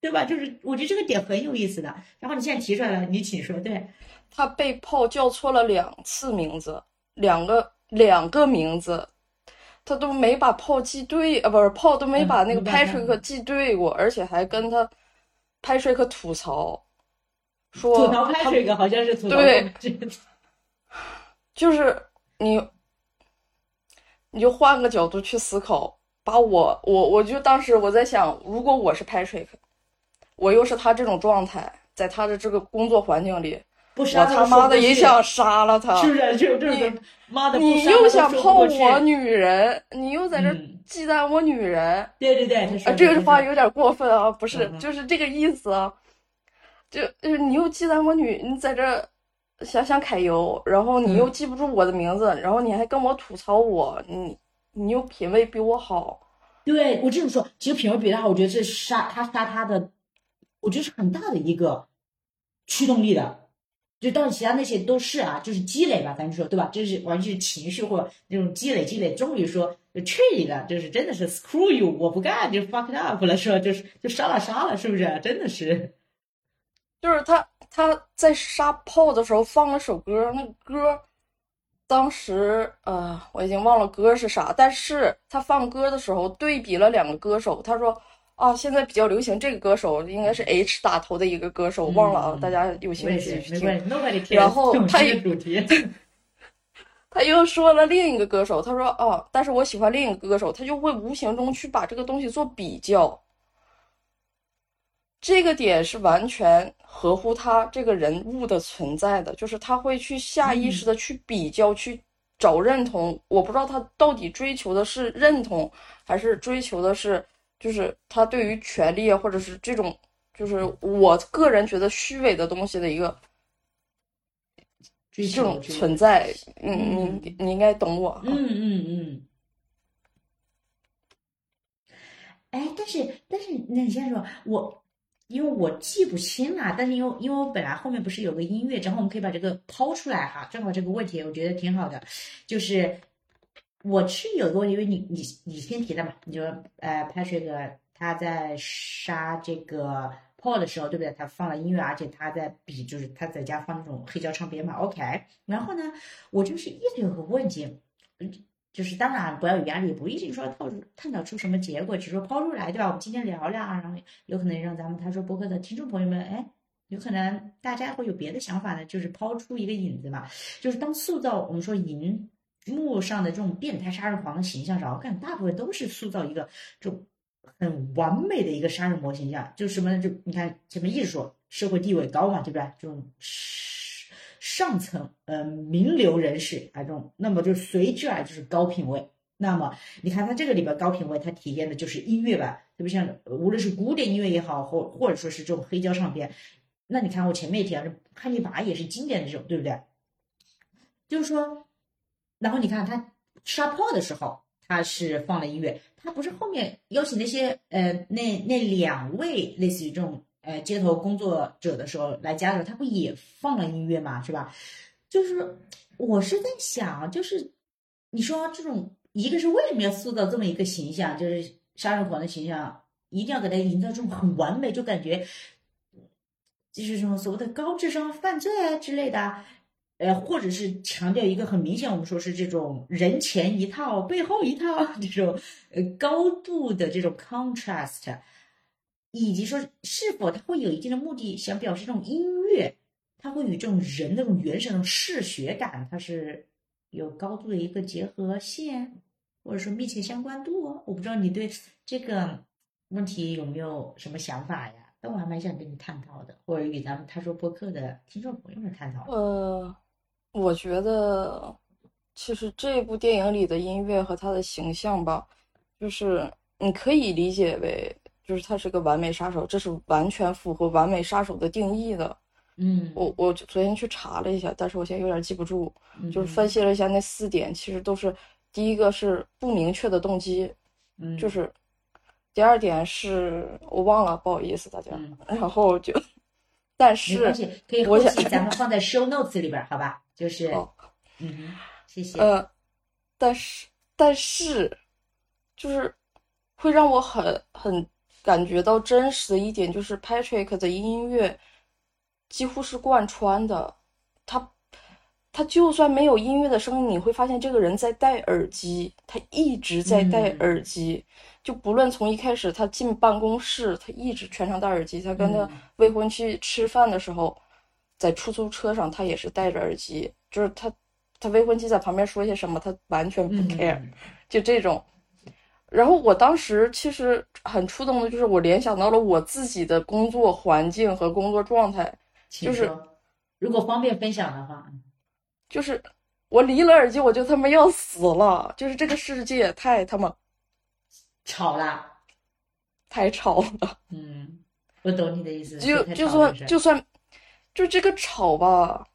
对吧？就是我觉得这个点很有意思的。然后你现在提出来了，你请说，对。他被炮叫错了两次名字，两个两个名字，他都没把炮记对啊，不是炮都没嗯把那个 Patrick 记对过，而且还跟他 Patrick 吐槽，说吐槽 Patrick 好像是吐槽对这个就是你，你就换个角度去思考，把我我我就当时我在想，如果我是 Patrick，我又是他这种状态，在他的这个工作环境里，我不杀他妈的也想杀了他，是不是？就就是你妈的，你又想泡我女人，你又在这忌惮我女人，对对对，啊，这个话有点过分啊，不是嗯，就是这个意思啊，就就是你又忌惮我女，你在这儿想想揩油，然后你又嗯记不住我的名字，然后你还跟我吐槽我，你你又品味比我好，对我这么说，其实品味比他好，我觉得是杀他杀他的，我觉得是很大的一个驱动力的。就当然其他那些都是啊，就是积累吧，咱就说对吧？就是完全是情绪或者那种积累积累，终于说就去你的，就是真的是 screw you，我不干，就 fuck it up 了，是吧？就是就杀了杀了，是不是？真的是，就是他他在杀炮的时候放了首歌，那歌当时呃我已经忘了歌是啥，但是他放歌的时候对比了两个歌手，他说啊现在比较流行这个歌手应该是 H 打头的一个歌手，忘了啊，嗯大家有兴趣去听。然后他 他又说了另一个歌手，他说哦，但是我喜欢另一个歌手，他就会无形中去把这个东西做比较。这个点是完全合乎他这个人物的存在的，就是他会去下意识的去比较，去找认同。我不知道他到底追求的是认同，还是追求的是，就是他对于权力啊，或者是这种，就是我个人觉得虚伪的东西的一个追这种存在。嗯，嗯你你应该懂我哈。嗯嗯嗯。哎，但是但是，那你先说，我因为我记不清了，但是因为因为我本来后面不是有个音乐，正好我们可以把这个抛出来哈，正好这个问题我觉得挺好的，就是我是有一个问题，因为你你你先提的嘛，你就呃 Patrick 他在杀这个 Paul 的时候，对不对？他放了音乐，而且他在比，就是他在家放那种黑胶唱片嘛，OK。然后呢，我就是一直有个问题，嗯就是当然不要有压力，不一定说套出探讨出什么结果，只是说抛出来，对吧？我们今天聊聊啊，然后有可能让咱们他说播客的听众朋友们，哎，有可能大家会有别的想法呢，就是抛出一个引子嘛，就是当塑造我们说荧幕上的这种变态杀人狂的形象时候，我感觉大部分都是塑造一个这种很完美的一个杀人魔形象，就什么呢？就你看前面一直说社会地位高嘛，对不对？这种上层呃名流人士啊，这种，那么就随之而就是高品位。那么你看它这个里边高品位，它体现的就是音乐吧，特别像无论是古典音乐也好，或或者说是这种黑胶唱片。那你看我前面也提到，这汉尼拔也是经典的这种，对不对？就是说，然后你看他杀炮的时候，他是放了音乐，他不是后面邀请那些呃那那两位类似于这种呃街头工作者的时候来家的时候，他不也放了音乐嘛，是吧？就是我是在想，就是你说这种一个是为什么要塑造这么一个形象，就是杀人狂的形象，一定要给他营造这种很完美，就感觉就是这种所谓的高智商犯罪啊之类的。呃，或者是强调一个很明显，我们说是这种人前一套，背后一套这种呃高度的这种 contrast，以及说是否它会有一定的目的，想表示这种音乐，它会与这种人的这种原始的这种嗜血感，它是有高度的一个结合线，或者说密切相关度哦。我不知道你对这个问题有没有什么想法呀？但我还蛮想跟你探讨的，或者与咱们他说播客的听众朋友们探讨。呃，我觉得其实这部电影里的音乐和他的形象吧，就是你可以理解为，就是他是个完美杀手，这是完全符合完美杀手的定义的。嗯，我我昨天去查了一下，但是我现在有点记不住，就是嗯分析了一下那四点，其实都是第一个是不明确的动机，嗯就是第二点是我忘了，不好意思大家，嗯然后就，但没是可以我想后期咱们放在 show notes 里边，好吧？就是，哦嗯，谢谢。呃，但是但是就是会让我很很感觉到真实的一点，就是 Patrick 的音乐几乎是贯穿的，他他就算没有音乐的声音，你会发现这个人在戴耳机，他一直在戴嗯。耳机，就不论从一开始他进办公室，他一直全程戴耳机，他跟他嗯。未婚妻吃饭的时候，在出租车上他也是戴着耳机，就是他他未婚妻在旁边说些什么，他完全不嗯。care，、就这种。然后我当时其实很触动的就是我联想到了我自己的工作环境和工作状态，就是，如果方便分享的话，就是我离了耳机我就他妈要死了，就是这个世界太他妈吵啦。太吵了，嗯，我懂你的意思。就就算就算就这个吵吧，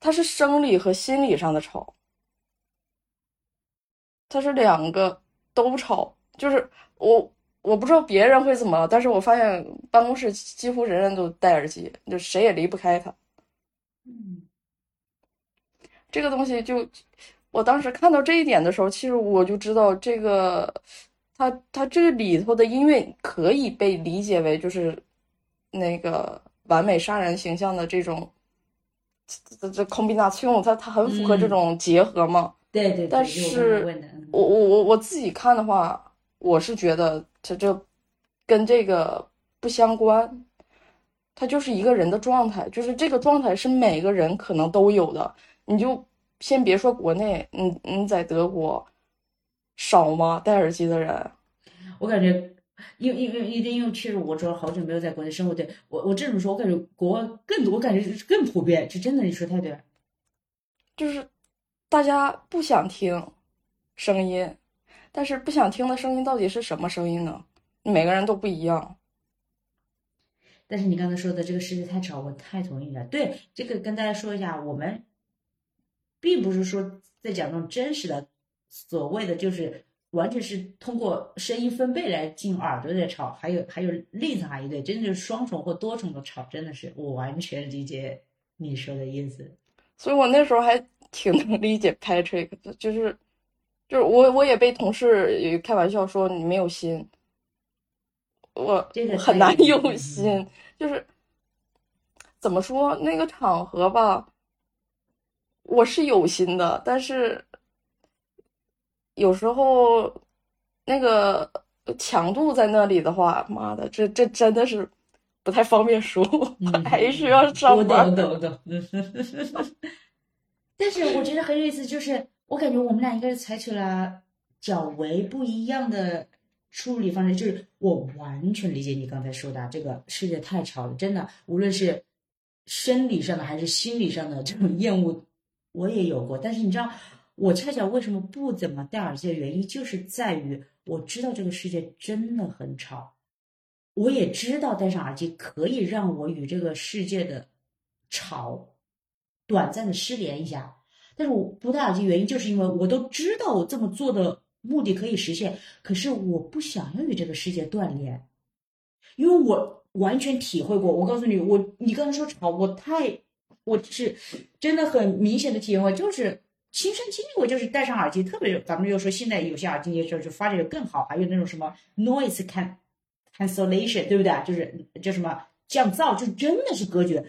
它是生理和心理上的吵，它是两个都吵，就是我我不知道别人会怎么，但是我发现办公室几乎人人都戴耳机，就谁也离不开它。嗯这个东西就，我当时看到这一点的时候，其实我就知道这个，它它这里头的音乐可以被理解为就是那个完美杀人形象的这种，这这 combination，它它很符合这嗯种结合嘛。对对对，但是我我我我自己看的话，我是觉得他这跟这个不相关，他就是一个人的状态，就是这个状态是每个人可能都有的。你就先别说国内，你你在德国少吗？戴耳机的人，我感觉，因为因为因为因为确实我主要好久没有在国内生活，对我我这么说，我感觉国外更多，我感觉更普遍，这真的你说太对了。就是大家不想听声音，但是不想听的声音到底是什么声音呢？每个人都不一样。但是你刚才说的这个世界太吵，我太同意了。对，这个跟大家说一下，我们并不是说在讲那种真实的所谓的，就是完全是通过声音分贝来进耳朵的吵，还有还有另一层含义，对，真的是双重或多重的吵，真的是我完全理解你说的意思。所以我那时候还挺能理解 Patrick 的，就是就是我我也被同事也开玩笑说你没有心，我这个很难有嗯心，就是怎么说那个场合吧，我是有心的，但是有时候那个强度在那里的话，妈的，这这真的是不太方便说，嗯还需要上我班懂，我懂，我 懂。但是我觉得很有意思，就是我感觉我们俩应该是采取了较为不一样的处理方式。就是我完全理解你刚才说的，这个世界太吵了，真的，无论是生理上的还是心理上的这种厌恶，我也有过。但是你知道，我恰巧为什么不怎么戴耳机的原因，就是在于我知道这个世界真的很吵。我也知道戴上耳机可以让我与这个世界的吵短暂的失联一下，但是我不戴耳机原因就是因为我都知道我这么做的目的可以实现，可是我不想要与这个世界断联，因为我完全体会过。我告诉你，我你刚才说吵，我太我是真的很明显的体验过，就是亲身经历过，就是戴上耳机，特别咱们又说现在有些耳机就是发展的更好，还有那种什么 noise can cancellation，对不对？就是叫什么降噪，就真的是隔绝。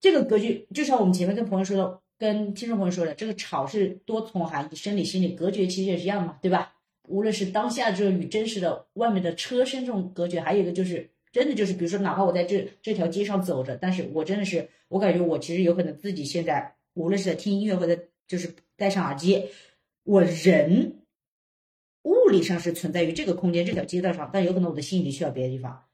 这个格局，就像我们前面跟朋友说的，跟听众朋友说的，这个吵是多重含义，生理、心理隔绝其实也是一样嘛，对吧？无论是当下这种与真实的外面的车身这种隔绝，还有一个就是真的就是，比如说哪怕我在这这条街上走着，但是我真的是，我感觉我其实有可能自己现在无论是在听音乐或者就是戴上耳机，我人物理上是存在于这个空间这条街道上，但有可能我的心里去了别的地方，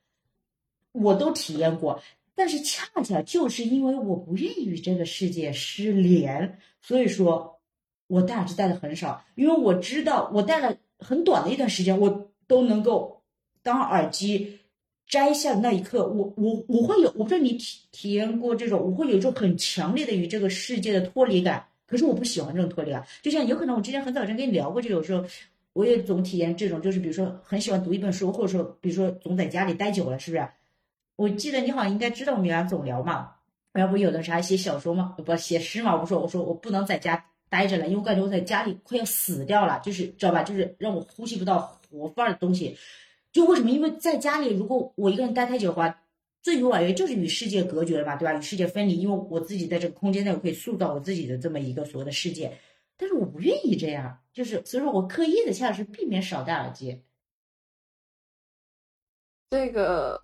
我都体验过。但是恰恰就是因为我不愿意与这个世界失联，所以说我戴耳机戴的很少，因为我知道我戴了很短的一段时间，我都能够当耳机摘下的那一刻，我我我会有，我不知道你体体验过这种，我会有一种很强烈的与这个世界的脱离感。可是我不喜欢这种脱离感，就像有可能我之前很早之前跟你聊过，就有时候我也总体验这种，就是比如说很喜欢读一本书，或者说比如说总在家里待久了，是不是？我记得你好像应该知道我们俩总聊嘛，然后不有的时候还写小说嘛，不写诗嘛，我说我说我不能在家待着了，因为我感觉我在家里快要死掉了，就是知道吧，就是让我呼吸不到活范儿的东西。就为什么？因为在家里，如果我一个人待太久的话。最主要就是与世界隔绝了吧，对吧？与世界分离，因为我自己在这个空间内，我可以塑造我自己的这么一个所谓的世界，但是我不愿意这样，就是所以说我刻意的恰恰是避免少戴耳机。这个，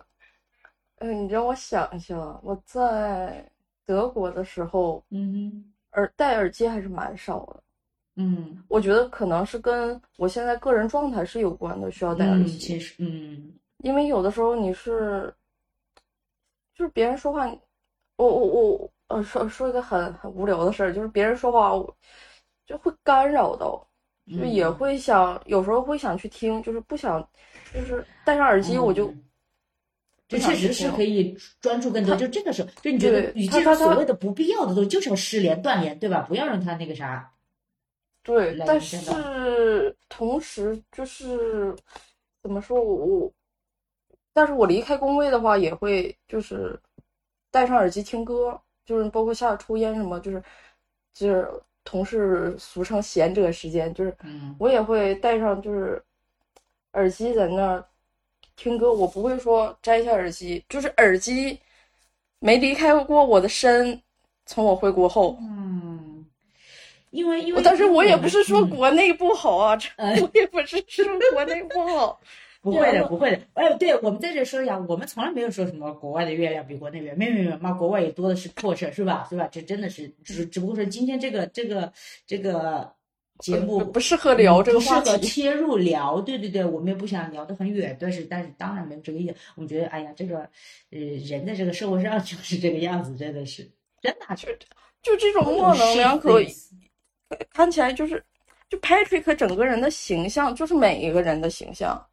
嗯，你让我想一下，我在德国的时候，嗯耳戴耳机还是蛮少的。嗯，我觉得可能是跟我现在个人状态是有关的，需要戴耳机。其实，嗯，因为有的时候你是。就是别人说话，我我我呃说说一个很很无聊的事儿，就是别人说话我，就会干扰到，就也会想有时候会想去听，就是不想，就是戴上耳机我就，这确实是可以专注更多。就这个时候，就你觉得与这种所谓的不必要的东西，就是要失联断联，对吧？不要让他那个啥。对，但是同时就是怎么说，我我。但是我离开工位的话，也会就是戴上耳机听歌，就是包括下抽烟什么，就是就是同事俗称闲者时间，就是我也会戴上就是耳机在那儿听歌，我不会说摘下耳机，就是耳机没离开过我的身，从我回国后，嗯，因为因为但是我也不是说国内不好啊，我也不是说国内不好。不会的，不会的。哎，对我们在这说一下，我们从来没有说什么国外的月亮比国内圆，没有没有，妈，国外也多的是破事，是吧？是吧？这真的是只只不过说今天这个这个这个节目不适合聊这个话题，切入聊。对对对，我们也不想聊得很远，但是但是当然没有这个意思。我们觉得，哎呀，这个呃人在这个社会上 就是这个样子，真的是真的就就这种模棱两可，看起来就是就 Patrick 整个人的形象就是每一个人的形象。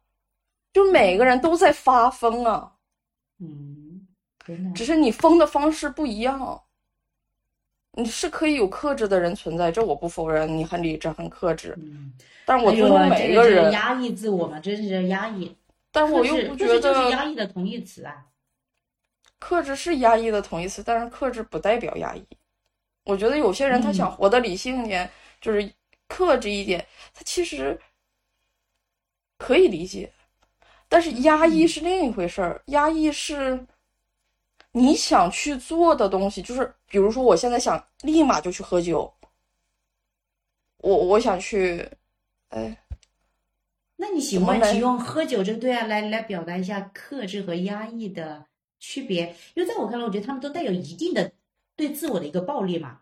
就每个人都在发疯啊，嗯，只是你疯的方式不一样。你是可以有克制的人存在，这我不否认，你很理智，很克制。嗯，但是我尊重每个人。压抑自我嘛，真是压抑。但是我又不觉得。就是压抑的同义词啊。克制是压抑的同义词，但是克制不代表压抑。我觉得有些人他想活得理性一点，就是克制一点，他其实可以理解。但是压抑是另一回事儿，压抑是你想去做的东西，就是比如说，我现在想立马就去喝酒，我我想去，哎，那你喜欢只用喝酒这个对啊来来表达一下克制和压抑的区别？因为在我看来，我觉得他们都带有一定的对自我的一个暴力嘛，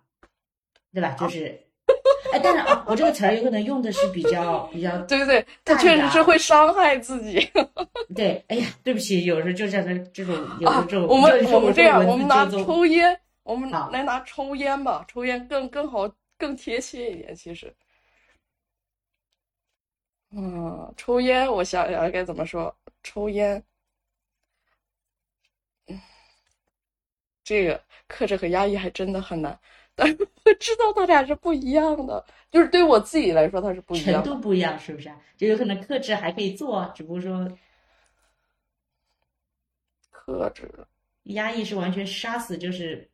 对吧？就是。哎，但是啊，我这个词儿有可能用的是比较比较，对对对，它确实是会伤害自己。对，哎呀，对不起，有时候就像这这种，有时候这种，我们我们这样，我们拿抽烟，我们来拿抽烟吧，抽烟更更好，更贴切一点，其实。嗯，抽烟，我想想该怎么说，抽烟，嗯，这个克制和压抑还真的很难。但是我知道他俩是不一样的，就是对我自己来说，它是不一样，程度不一样，是不是？就有可能克制还可以做，只不过说克制压抑是完全杀死，就是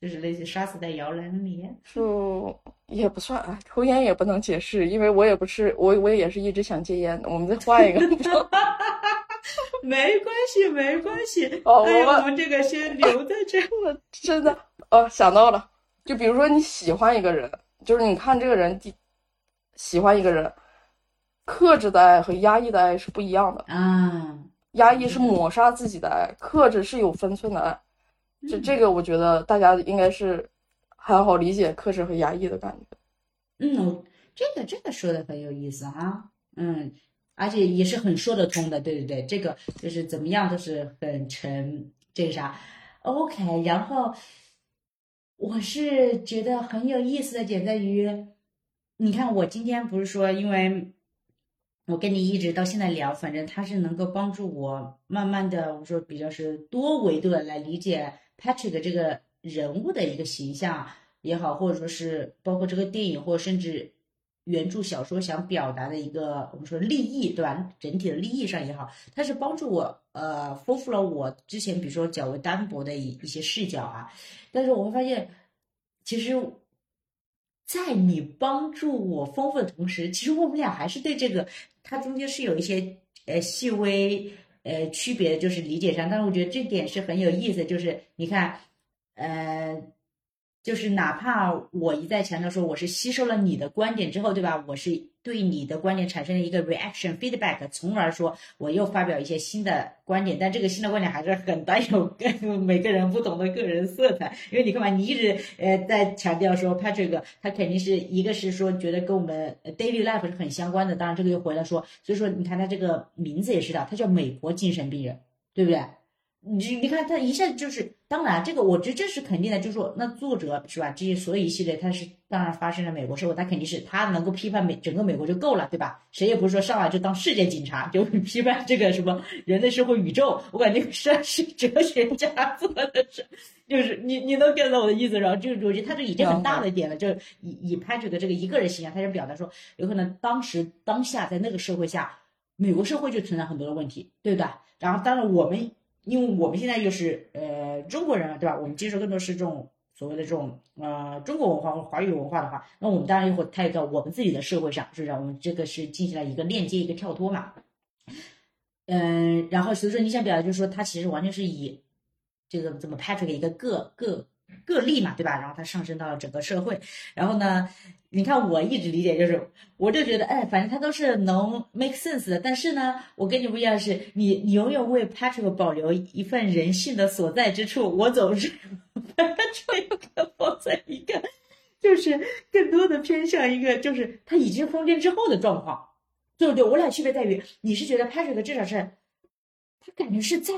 就是类似杀死在摇篮里，就也不算啊。抽烟也不能解释，因为我也不是我，我也是一直想戒烟的。我们再换一个 没关系，没关系。哦，我们这个先留在这。我真的哦，想到了。就比如说你喜欢一个人，就是你看这个人，喜欢一个人，克制的爱和压抑的爱是不一样的啊。压抑是抹杀自己的爱，克制是有分寸的爱。这这个，我觉得大家应该是很好理解克制和压抑的感觉。嗯，这个这个说的很有意思啊。嗯，而且也是很说得通的。对对对，这个就是怎么样都是很成这个啥。OK，然后。我是觉得很有意思的点在于，你看我今天不是说，因为我跟你一直到现在聊，反正他是能够帮助我慢慢的，我说比较是多维度的来理解 Patrick 这个人物的一个形象也好，或者说是包括这个电影，或甚至原著小说想表达的一个我们说利益，对吧？整体的利益上也好，它是帮助我呃丰富了我之前比如说较为单薄的一一些视角啊，但是我会发现，其实。在你帮助我丰富的同时，其实我们俩还是对这个它中间是有一些呃细微呃区别，就是理解上。但是我觉得这点是很有意思，就是你看，呃。就是哪怕我一再强调说我是吸收了你的观点之后，对吧？我是对你的观点产生了一个 reaction feedback，从而说我又发表一些新的观点，但这个新的观点还是很带有跟每个人不同的个人色彩。因为你看嘛，你一直呃在强调说 Patrick 他肯定是一个是说觉得跟我们 daily life 是很相关的，当然这个又回来说，所以说你看他这个名字也是的，他叫美国精神病人，对不对？你你看他一下子就是，当然这个我觉得这是肯定的，就是说那作者是吧？这些所有一系列他是当然发生在美国社会，他肯定是他能够批判美整个美国就够了，对吧？谁也不是说上来就当世界警察，就批判这个什么人类社会宇宙。我感觉是是哲学家做的事，就是你你能 get 到我的意思然后？就是我觉得他这已经很大的点了，就以以拍这个这个一个人形象，他就表达说，有可能当时当下在那个社会下，美国社会就存在很多的问题，对不对？然后当然我们。因为我们现在又是呃中国人了，对吧？我们接受更多是这种所谓的这种呃中国文化或华语文化的话，那我们当然又会带到我们自己的社会上，是不是？我们这个是进行了一个链接、一个跳脱嘛。嗯，然后所以说你想表达就是说，他其实完全是以这个怎么拍出一个个个个例嘛，对吧？然后它上升到了整个社会，然后呢？你看，我一直理解就是，我就觉得，哎，反正他都是能 make sense 的。但是呢，我跟你不一样的，是你，你永远为 Patrick 保留一份人性的所在之处。我总是 把 Patrick 放在一个，就是更多的偏向一个，就是他已经疯癫之后的状况，对不对？我俩区别在于，你是觉得 Patrick 至少是，他感觉是在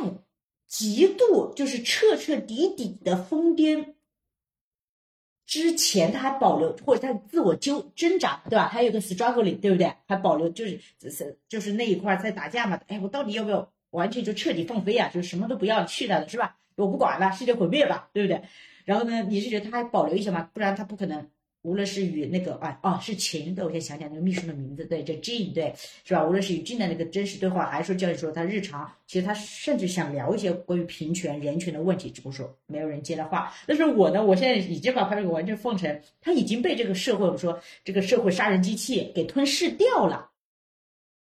极度，就是彻彻底底的疯癫。之前他还保留，或者他自我纠挣扎，对吧？还有个 struggling，对不对？还保留就是是就是那一块在打架嘛？哎，我到底要不要完全就彻底放飞啊？就是什么都不要去了是吧？我不管了，世界毁灭吧，对不对？然后呢，你是觉得他还保留一些吗？不然他不可能。无论是与那个啊哦是秦的，我先想想那个秘书的名字，对，叫 Jean，对，是吧？无论是与 Jean 的那个真实对话，还是说教育说他日常，其实他甚至想聊一些关于平权、人权的问题，只不过说没有人接他话。但是我呢，我现在已经把他这个完全奉承，他已经被这个社会，我们说这个社会杀人机器给吞噬掉了。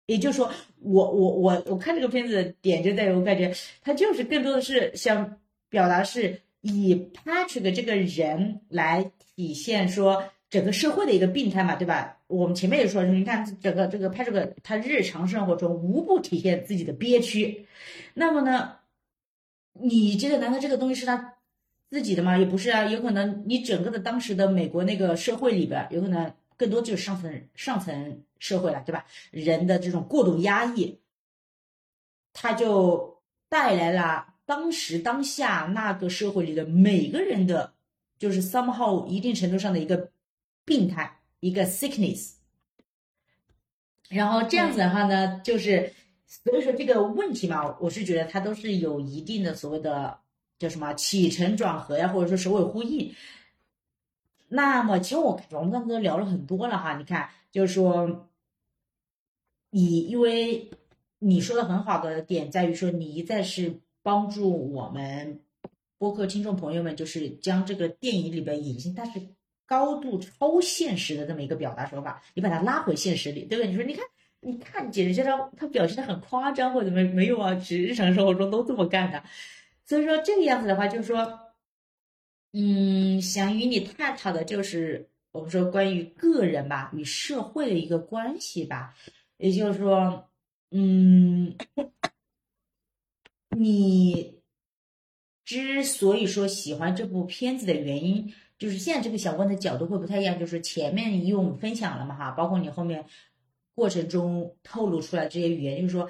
也就是说，我我我我看这个片子的点就在于，我感觉他就是更多的是想表达是以 Patrick 这个人来体现说。整个社会的一个病态嘛，对吧？我们前面也说，你看整个这个拍这个，他日常生活中无不体现自己的憋屈。那么呢，你觉得难道这个东西是他自己的吗？也不是啊，有可能你整个的当时的美国那个社会里边，有可能更多就是上层上层社会了，对吧？人的这种过度压抑，他就带来了当时当下那个社会里的每个人的，就是 somehow 一定程度上的一个。病态一个 sickness，然后这样子的话呢，就是所以说这个问题嘛，我是觉得它都是有一定的所谓的叫什么起承转合呀，或者说首尾呼应。那么其实我我们刚才都聊了很多了哈，你看就是说，你因为你说的很好的点在于说，你一再是帮助我们播客听众朋友们，就是将这个电影里边隐性，但是。高度超现实的这么一个表达手法，你把它拉回现实里，对不对？你说，你看，你看，简直觉得他表现的很夸张，或者没没有啊？其实日常生活中都这么干的。所以说这个样子的话，就是说，嗯，想与你探讨的就是我们说关于个人吧与社会的一个关系吧。也就是说，嗯，你之所以说喜欢这部片子的原因。就是现在这个想问的角度会不太一样，就是前面因为我们分享了嘛哈，包括你后面过程中透露出来这些语言，就是说，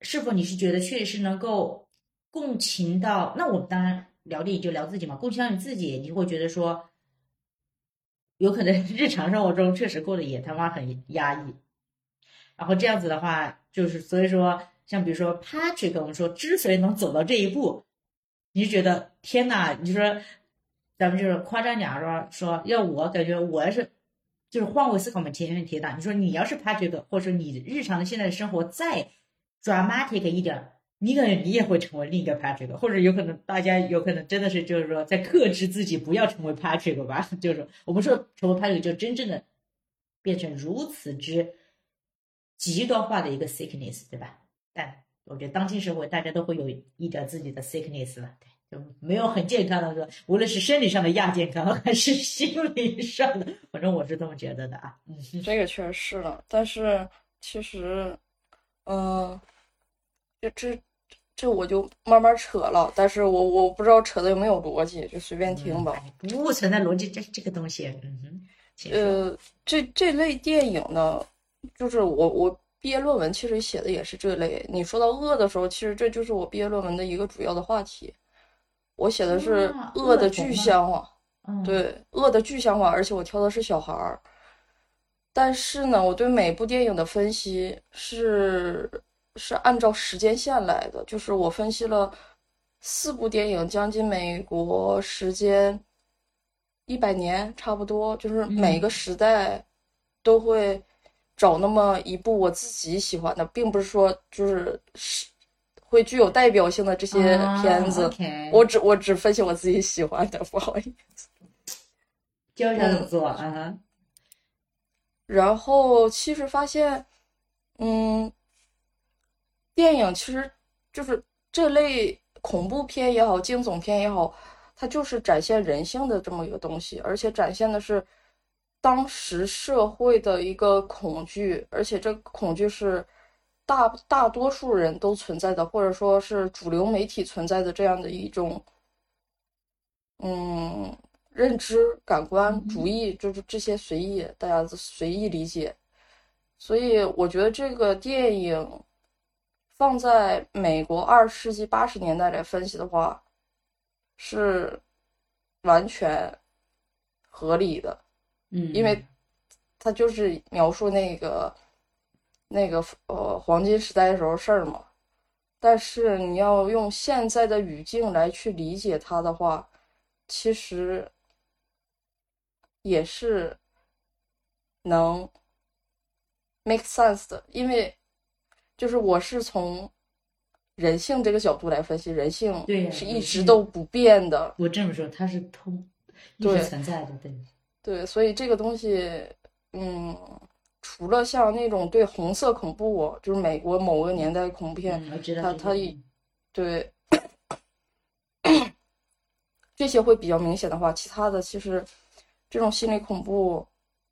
是否你是觉得确实能够共情到？那我们当然聊电影就聊自己嘛，共情到你自己，你会觉得说，有可能日常生活中确实过得也他妈很压抑。然后这样子的话，就是所以说，像比如说 Patrick，我们说之所以能走到这一步，你就觉得天呐，你就说咱们就是夸张讲说说，要我感觉我要是就是换位思考，我们前面提到，你说你要是 Patrick，或者说你日常的现在的生活再 dramatic 一点，你可能你也会成为另一个 Patrick，或者有可能大家有可能真的是就是说在克制自己不要成为 Patrick 吧，就是说我们说成为 Patrick 就真正的变成如此之极端化的一个 sickness，对吧？但我觉得当今社会大家都会有一点自己的 sickness 了，对，没有很健康的说，无论是生理上的亚健康还是心理上的，反正我是这么觉得的啊。嗯，这个确实是了，但是其实，嗯、这这这我就慢慢扯了，但是我我不知道扯的有没有逻辑，就随便听吧。哎不存在逻辑这这个东西，嗯哼，呃，这这类电影呢，就是我我毕业论文其实写的也是这类。你说到饿的时候，其实这就是我毕业论文的一个主要的话题。我写的是啊恶的具象化，嗯，对，恶的具象化，而且我挑的是小孩儿。但是呢，我对每部电影的分析是是按照时间线来的，就是我分析了四部电影，将近美国时间一百年差不多，就是每个时代都会找那么一部我自己喜欢的，并不是说就是是会具有代表性的这些片子。我只我只分析我自己喜欢的，不好意思。教一下怎么做，嗯哼，然后其实发现，嗯，电影其实就是这类恐怖片也好，惊悚片也好，它就是展现人性的这么一个东西，而且展现的是当时社会的一个恐惧，而且这个恐惧是大大多数人都存在的，或者说是主流媒体存在的这样的一种，嗯，认知、感官、主义，就是这些随意，大家随意理解。所以我觉得这个电影放在美国二十世纪八十年代来分析的话，是完全合理的。嗯，因为它就是描述那个那个呃黄金时代的时候事儿嘛。但是你要用现在的语境来去理解它的话，其实也是能 make sense 的，因为就是我是从人性这个角度来分析，人性对是一直都不变的。我这么说，它是通一对直存在的，对，对，所以这个东西，嗯，除了像那种对红色恐怖，就是美国某个年代恐怖片，嗯，我知道这个它它一 对这些会比较明显的话，其他的其实这种心理恐怖，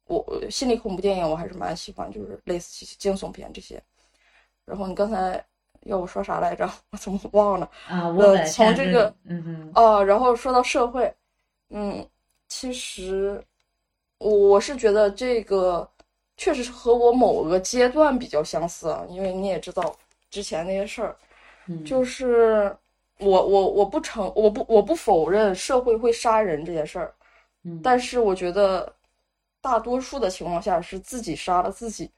我心理恐怖电影我还是蛮喜欢，就是类似惊悚片这些。然后你刚才要我说啥来着？我怎么忘了？啊，我从这个嗯哼，哦，然后说到社会，嗯，其实我我是觉得这个确实是和我某个阶段比较相似啊，因为你也知道之前那些事儿，嗯，就是我我我不承我不我不否认社会会杀人这件事儿，嗯，但是我觉得大多数的情况下是自己杀了自己，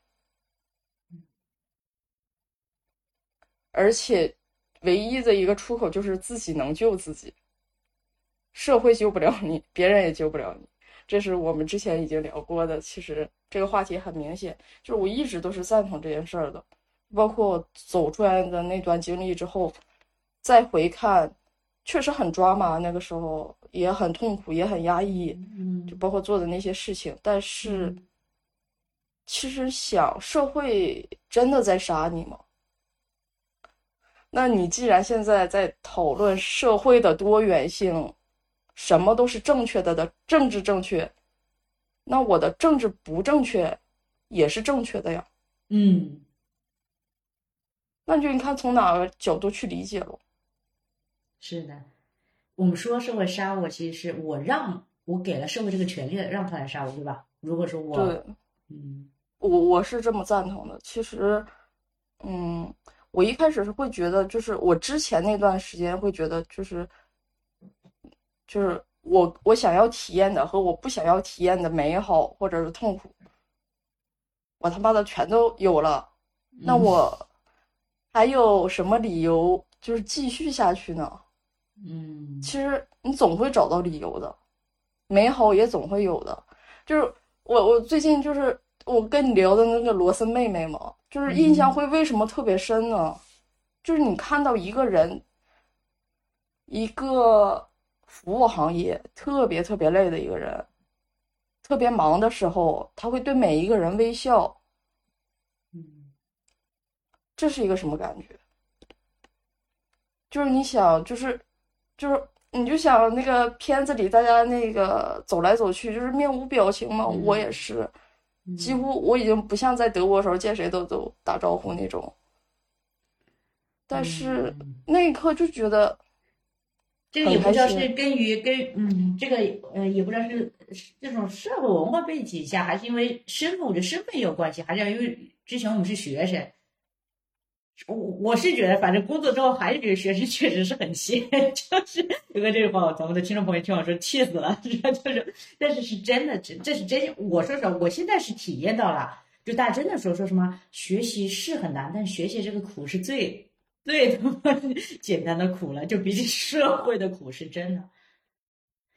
而且唯一的一个出口就是自己能救自己，社会救不了你，别人也救不了你。这是我们之前已经聊过的。其实这个话题很明显，就是我一直都是赞同这件事儿的。包括我走出来的那段经历之后，再回看，确实很抓马，那个时候也很痛苦，也很压抑。嗯就包括做的那些事情，但是嗯其实想，社会真的在杀你吗？那你既然现在在讨论社会的多元性，什么都是正确的的政治正确，那我的政治不正确也是正确的呀。嗯，那就你看从哪个角度去理解了？是的，我们说社会杀我，其实是我让我给了社会这个权利，让他来杀我，对吧？如果说我，对，嗯我我是这么赞同的。其实，嗯，我一开始是会觉得，就是我之前那段时间会觉得，就是就是我我想要体验的和我不想要体验的美好或者是痛苦，我他妈的全都有了，那嗯我还有什么理由就是继续下去呢？嗯其实你总会找到理由的，美好也总会有的。就是我我最近就是我跟你聊的那个罗森妹妹嘛，就是印象会为什么特别深呢？就是你看到一个人，一个服务行业特别特别累的一个人，特别忙的时候，他会对每一个人微笑，嗯这是一个什么感觉？就是你想，就是，就是，你就想那个片子里大家那个走来走去，就是面无表情嘛。嗯我也是，嗯几乎我已经不像在德国的时候见谁都都打招呼那种。但是嗯那一刻就觉得，这个也不知道是根于跟嗯，这个呃也不知道是是这种社会文化背景下，还是因为身份，我觉得身份也有关系，还是因为之前我们是学生。我我是觉得，反正工作之后还是觉得学生确实是很闲，就是有个这个话，咱们的听众朋友听我说气死了，就是，但是是真的，这这是真。我说实话，我现在是体验到了，就大家真的说说什么学习是很难，但学习这个苦是最最他妈 简单的苦了，就比起社会的苦是真的。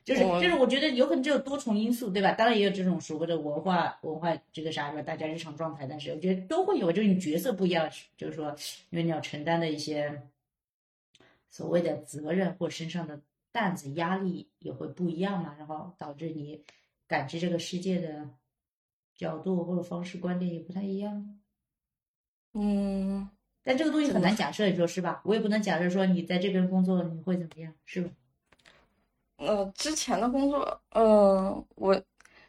就是我就是，我觉得有可能这有多重因素，对吧？当然也有这种所谓的文化文化这个啥是吧？大家日常状态，但是我觉得都会有，就是你角色不一样，就是说，因为你要承担的一些所谓的责任或身上的担子压力也会不一样嘛，然后导致你感知这个世界的角度或者方式观点也不太一样。嗯，但这个东西很难假设，你说是吧？我也不能假设说你在这边工作你会怎么样，是吧？呃，之前的工作，嗯、我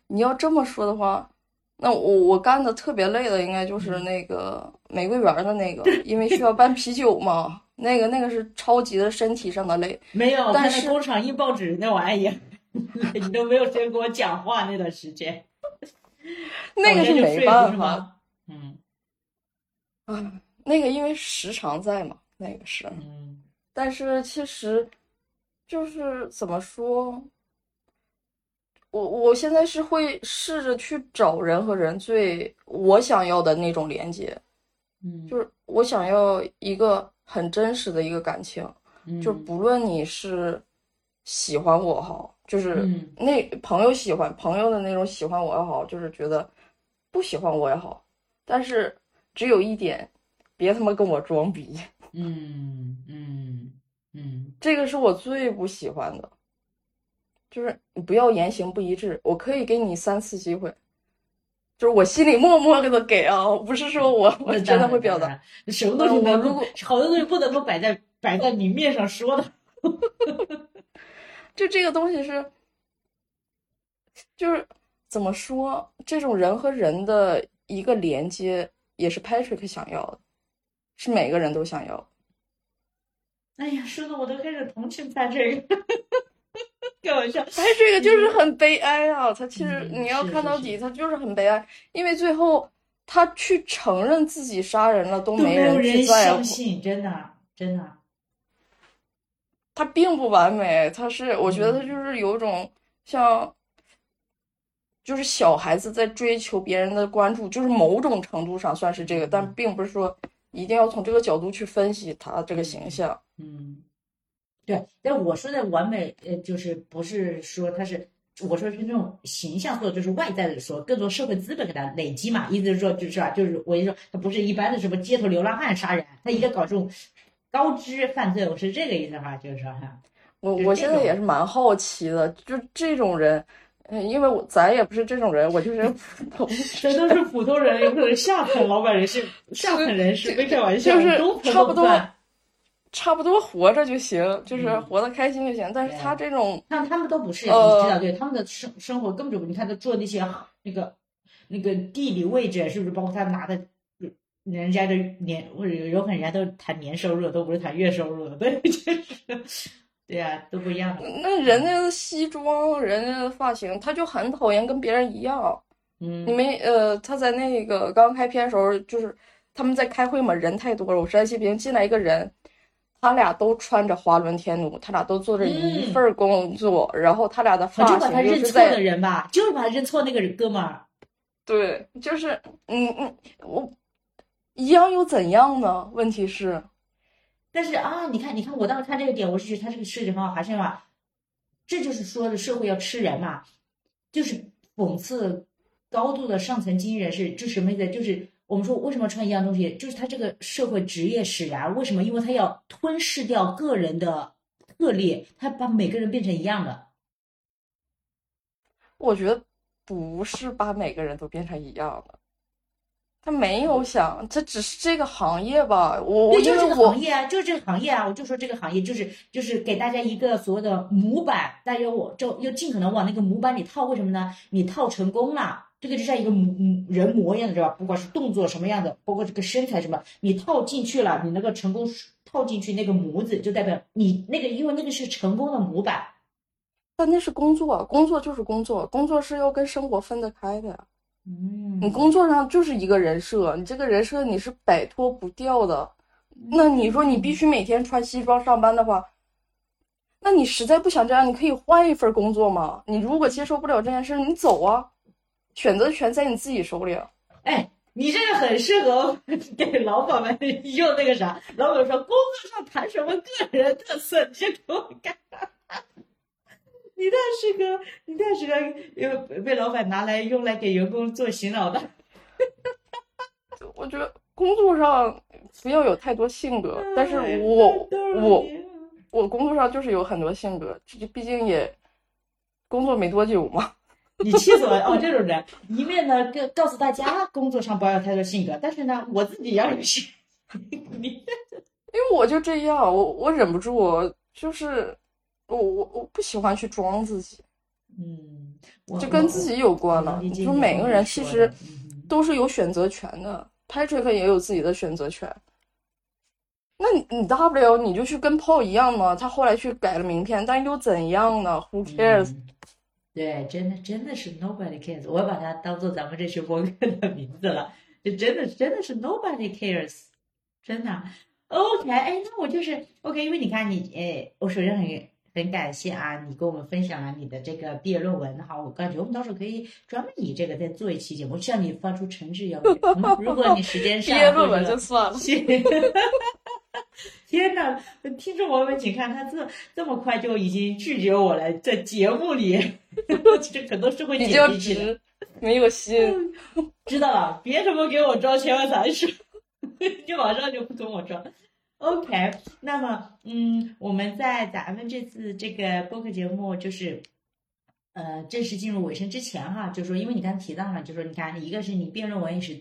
你要这么说的话，那我我干的特别累的，应该就是嗯那个玫瑰园的那个，因为需要搬啤酒嘛，那个那个是超级的身体上的累。没有，但是工厂印报纸那玩意儿，你都没有时间跟我讲话那段时间，那个早间就睡没办法，不是吗？嗯啊，那个因为时常在嘛，那个是。嗯。但是其实就是怎么说，我我现在是会试着去找人和人最我想要的那种连接，嗯，就是我想要一个很真实的一个感情，就。嗯不论你是喜欢我好，就是嗯。那朋友喜欢朋友的那种喜欢我也好，就是觉得不喜欢我也好，但是只有一点，别他妈跟我装逼。嗯嗯嗯这个是我最不喜欢的，就是你不要言行不一致。我可以给你三次机会，就是我心里默默的给啊，不是说我我真的会表达。，那什么东西呃我如果 好多东西不能够摆在摆在明面上说的。就这个东西是，就是怎么说，这种人和人的一个连接，也是 Patrick 想要的，是每个人都想要的。哎呀，说的我都开始同情他这个，开玩笑。他，这个就是很悲哀啊！他其实嗯你要看到底，他就是很悲哀，因为最后他去承认自己杀人了，都都没有人去在乎相。信，真的真的。他并不完美，他是我觉得他嗯就是有一种像，就是小孩子在追求别人的关注，就是某种程度上算是这个，但嗯并不是说一定要从这个角度去分析他这个形象。嗯，对，但我说的完美，呃，就是不是说他是，我说是那种形象，或者就是外在的说，更多社会资本给他累积嘛，意思是说，就是啊，就是我就说他不是一般的什么街头流浪汉杀人，他一定要搞这种高知犯罪，我是这个意思哈，就是说哈，我我现在也是蛮好奇的，就这种人，嗯，因为我咱也不是这种人，我就是 普通这都是普通人，有可能下层老板人士、下层人士，没开玩笑，就是差不多差不多活着就行，就是嗯活得开心就行。但是他这种，他他们都不是，呃你知道，对他们的生生活根本就不，你看他做那些那个那个地理位置，是不是包括他拿的，人家的年或者有可能人家都谈年收入，都不是谈月收入的，对，就是，对呀、都不一样的，那人家的西装，人家的发型，他就很讨厌跟别人一样。嗯你没呃，他在那个刚开篇的时候，就是他们在开会嘛，人太多了。我实在记不清，进来一个人，他俩都穿着华伦天奴，他俩都做着一嗯份工作，然后他俩的发型就发把他认错的人吧，就是把他认错那个人哥们儿。对，就是嗯嗯，我一样又怎样呢？问题是，但是啊，你看，你看，我当时看这个点，我是觉得他这个设计很好，还是吧，这就是说的社会要吃人嘛，就是讽刺高度的上层精英人士，就什么意思？就是我们说为什么穿一样东西，就是他这个社会职业使然，为什么？因为他要吞噬掉个人的特例，他把每个人变成一样的。我觉得不是把每个人都变成一样的，他没有想，他只是这个行业吧。我我对，就是这个行业啊，就是这个行业啊，我就说这个行业就是就是给大家一个所谓的模板，大家我就又尽可能往那个模板里套，为什么呢？你套成功了，这个就像一个模模人模一样的，知道吧？不管是动作什么样的，包括这个身材什么，你套进去了，你那个成功套进去那个模子，就代表你那个，因为那个是成功的模板。但那是工作，工作就是工作，工作是要跟生活分得开的呀。嗯你工作上就是一个人设，你这个人设你是摆脱不掉的。那你说你必须每天穿西装上班的话，那你实在不想这样，你可以换一份工作嘛。你如果接受不了这件事，你走啊，选择权在你自己手里啊。哎，你这个很适合 给老板们用那个啥，老板说工作上谈什么个人特色，你就给我干。你太是个，你太适合呃被老板拿来用来给员工做洗脑的。我觉得工作上不要有太多性格，但是哎我我我工作上就是有很多性格，这毕竟也工作没多久嘛。你气死我了！哦，这种人一面呢告告诉大家工作上不要有太多性格，但是呢我自己要有性。你因为我就这样，我我忍不住，我就是我我我不喜欢去装自己，嗯，我就跟自己有关了。我理你说解你后面每个人其实都是有选择权的，Patrick 也有自己的选择权。那你你大不了你就去跟 Paul 一样嘛，他后来去改了名片，但又怎样呢？Who cares？、嗯对，真的真的是 nobody cares，我把它当做咱们这期播客的名字了，就真的真的是 nobody cares，真的。OK，哎，那我就是 OK，因为你看你，哎，我首先很很感谢啊，你跟我们分享了你的这个毕业论文哈，我感觉我们到时候可以专门以这个再做一期节目，向你发出诚挚邀约。嗯如果你时间毕上业论文就算了。谢。天呐，听众朋友们，请看他这这么快就已经拒绝我了，在节目里，这可能是会剪进去的。直，没有心。知道了，别什么给我装千万才说，你马上就不跟我装。OK，那么，嗯，我们在咱们这次这个播客节目就是，呃，正式进入尾声之前哈，就说，因为你刚提到了，就说你看，一个是你辩论文也是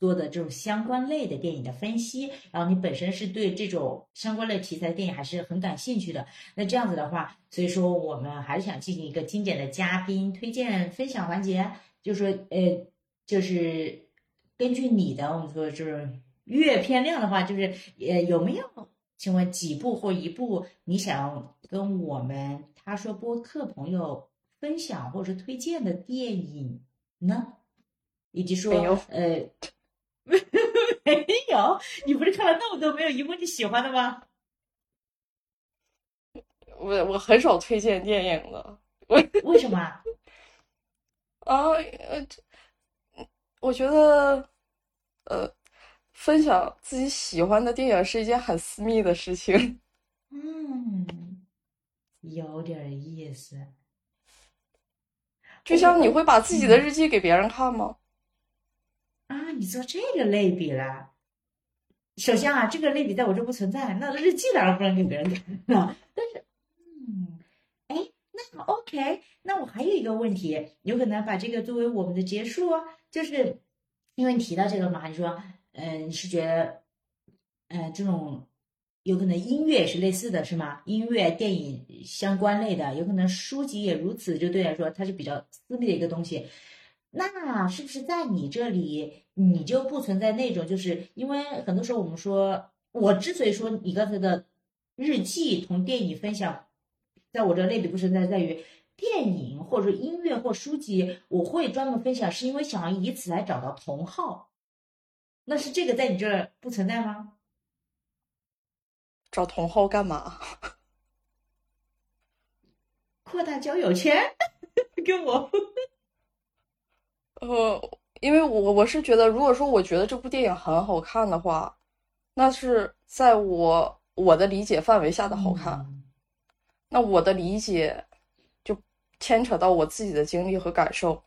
做的这种相关类的电影的分析，然后你本身是对这种相关类题材的电影还是很感兴趣的。那这样子的话，所以说我们还是想进行一个精简的嘉宾推荐分享环节，就说，呃，就是根据你的我们说就是阅片量的话，就是呃有没有请问几部或一部你想跟我们他说播客朋友分享或者是推荐的电影呢？以及说没有呃 没有，你不是看了那么多，没有一部你喜欢的吗？我我很少推荐电影的。为什么啊？啊，呃，我觉得，呃，分享自己喜欢的电影是一件很私密的事情。嗯，有点意思。就像你会把自己的日记给别人看吗？啊，你做这个类比了。首先啊，这个类比在我这不存在，那日记当然不能给别人看了。但是，嗯，哎，那么 OK，那我还有一个问题，有可能把这个作为我们的结束啊，就是因为你提到这个嘛，你说，嗯、你是觉得，呃，这种有可能音乐是类似的，是吗？音乐、电影相关类的，有可能书籍也如此，就对来说它是比较私密的一个东西。那是不是在你这里，你就不存在那种，就是因为很多时候我们说，我之所以说你刚才的日记同电影分享，在我这类比不存在，在于电影或者说音乐或书籍，我会专门分享，是因为想要以此来找到同好。那是这个在你这儿不存在吗？找同好干嘛？扩大交友圈，跟我。呃，因为我我是觉得，如果说我觉得这部电影很好看的话，那是在我我的理解范围下的好看。嗯那我的理解就牵扯到我自己的经历和感受。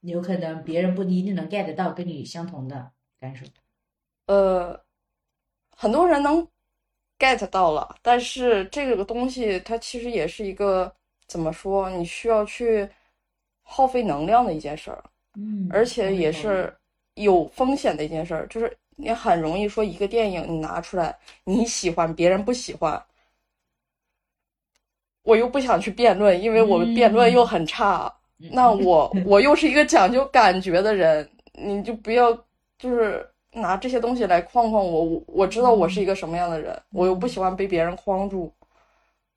有可能别人不一定能 get 到跟你相同的感受。呃，很多人能 get 到了，但是这个东西它其实也是一个怎么说，你需要去耗费能量的一件事儿，嗯，而且也是有风险的一件事儿，就是你很容易说一个电影你拿出来，你喜欢，别人不喜欢。我又不想去辩论，因为我们辩论又很差。那我我又是一个讲究感觉的人，你就不要就是拿这些东西来框框我。我我知道我是一个什么样的人，我又不喜欢被别人框住。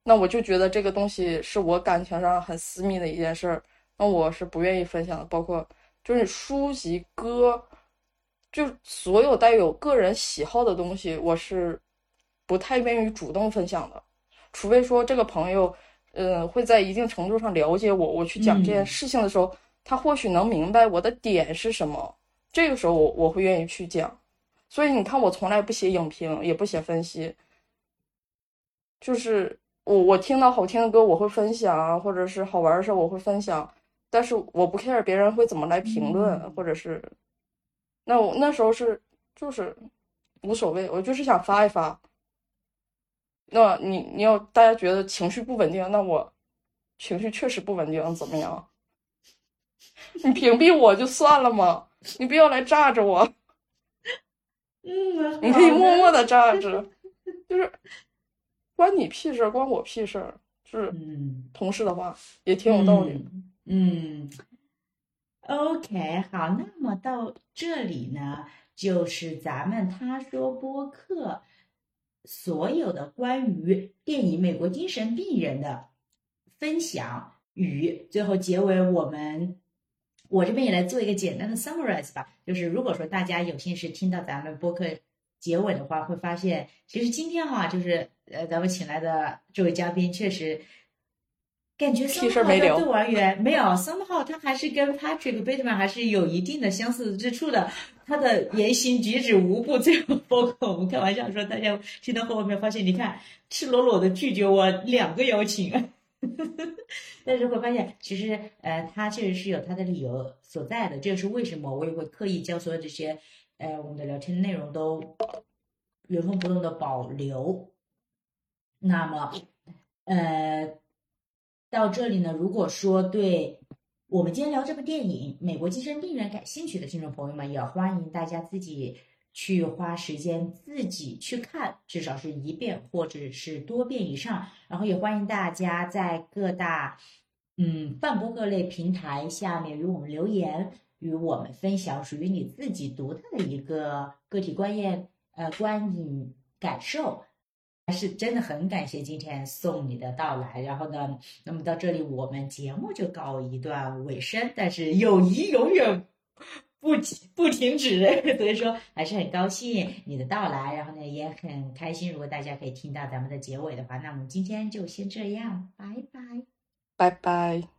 那我就觉得这个东西是我感情上很私密的一件事儿，那我是不愿意分享的。包括就是书籍、歌，就所有带有个人喜好的东西，我是不太愿意主动分享的。除非说这个朋友，呃，会在一定程度上了解我，我去讲这件事情的时候，他或许能明白我的点是什么，这个时候我我会愿意去讲。所以你看，我从来不写影评，也不写分析，就是我我听到好听的歌我会分享啊，或者是好玩的事我会分享，但是我不 care 别人会怎么来评论，或者是，那我那时候是就是无所谓，我就是想发一发。那你你要大家觉得情绪不稳定，那我情绪确实不稳定，怎么样？你屏蔽我就算了嘛，你不要来炸着我，嗯，你可以默默的。炸着，就是关你屁事儿，关我屁事儿，就是嗯，同事的话也挺有道理。嗯。嗯，OK，好，那么到这里呢，就是咱们他说播客所有的关于电影《美国精神病人》的分享与最后结尾，我们我这边也来做一个简单的 summarize 吧。就是如果说大家有幸是听到咱们播客结尾的话，会发现其实今天哈，就是呃咱们请来的这位嘉宾确实。感觉屁事没 somehow 聊对我而言没有，somehow 他还是跟 Patrick Bateman 还是有一定的相似之处的。他的言行举止无不最后包括我们开玩笑说，大家听到后面发现，你看赤裸裸的拒绝我两个邀请，但是会发现其实呃他确实是有他的理由所在的。这就是为什么我也会刻意将所有这些呃我们的聊天内容都原封不动的保留。那么呃。到这里呢，如果说对我们今天聊这部电影《美国精神病人》感兴趣的听众朋友们，也欢迎大家自己去花时间自己去看，至少是一遍或者是多遍以上。然后也欢迎大家在各大嗯泛播各类平台下面与我们留言，与我们分享属于你自己独特的一个个体观验、呃观影感受。还是真的很感谢今天送你的到来，然后呢，那么到这里我们节目就告一段尾声，但是友谊永远不不停止，所以说还是很高兴你的到来，然后呢也很开心，如果大家可以听到咱们的结尾的话，那我们今天就先这样，拜拜。拜拜。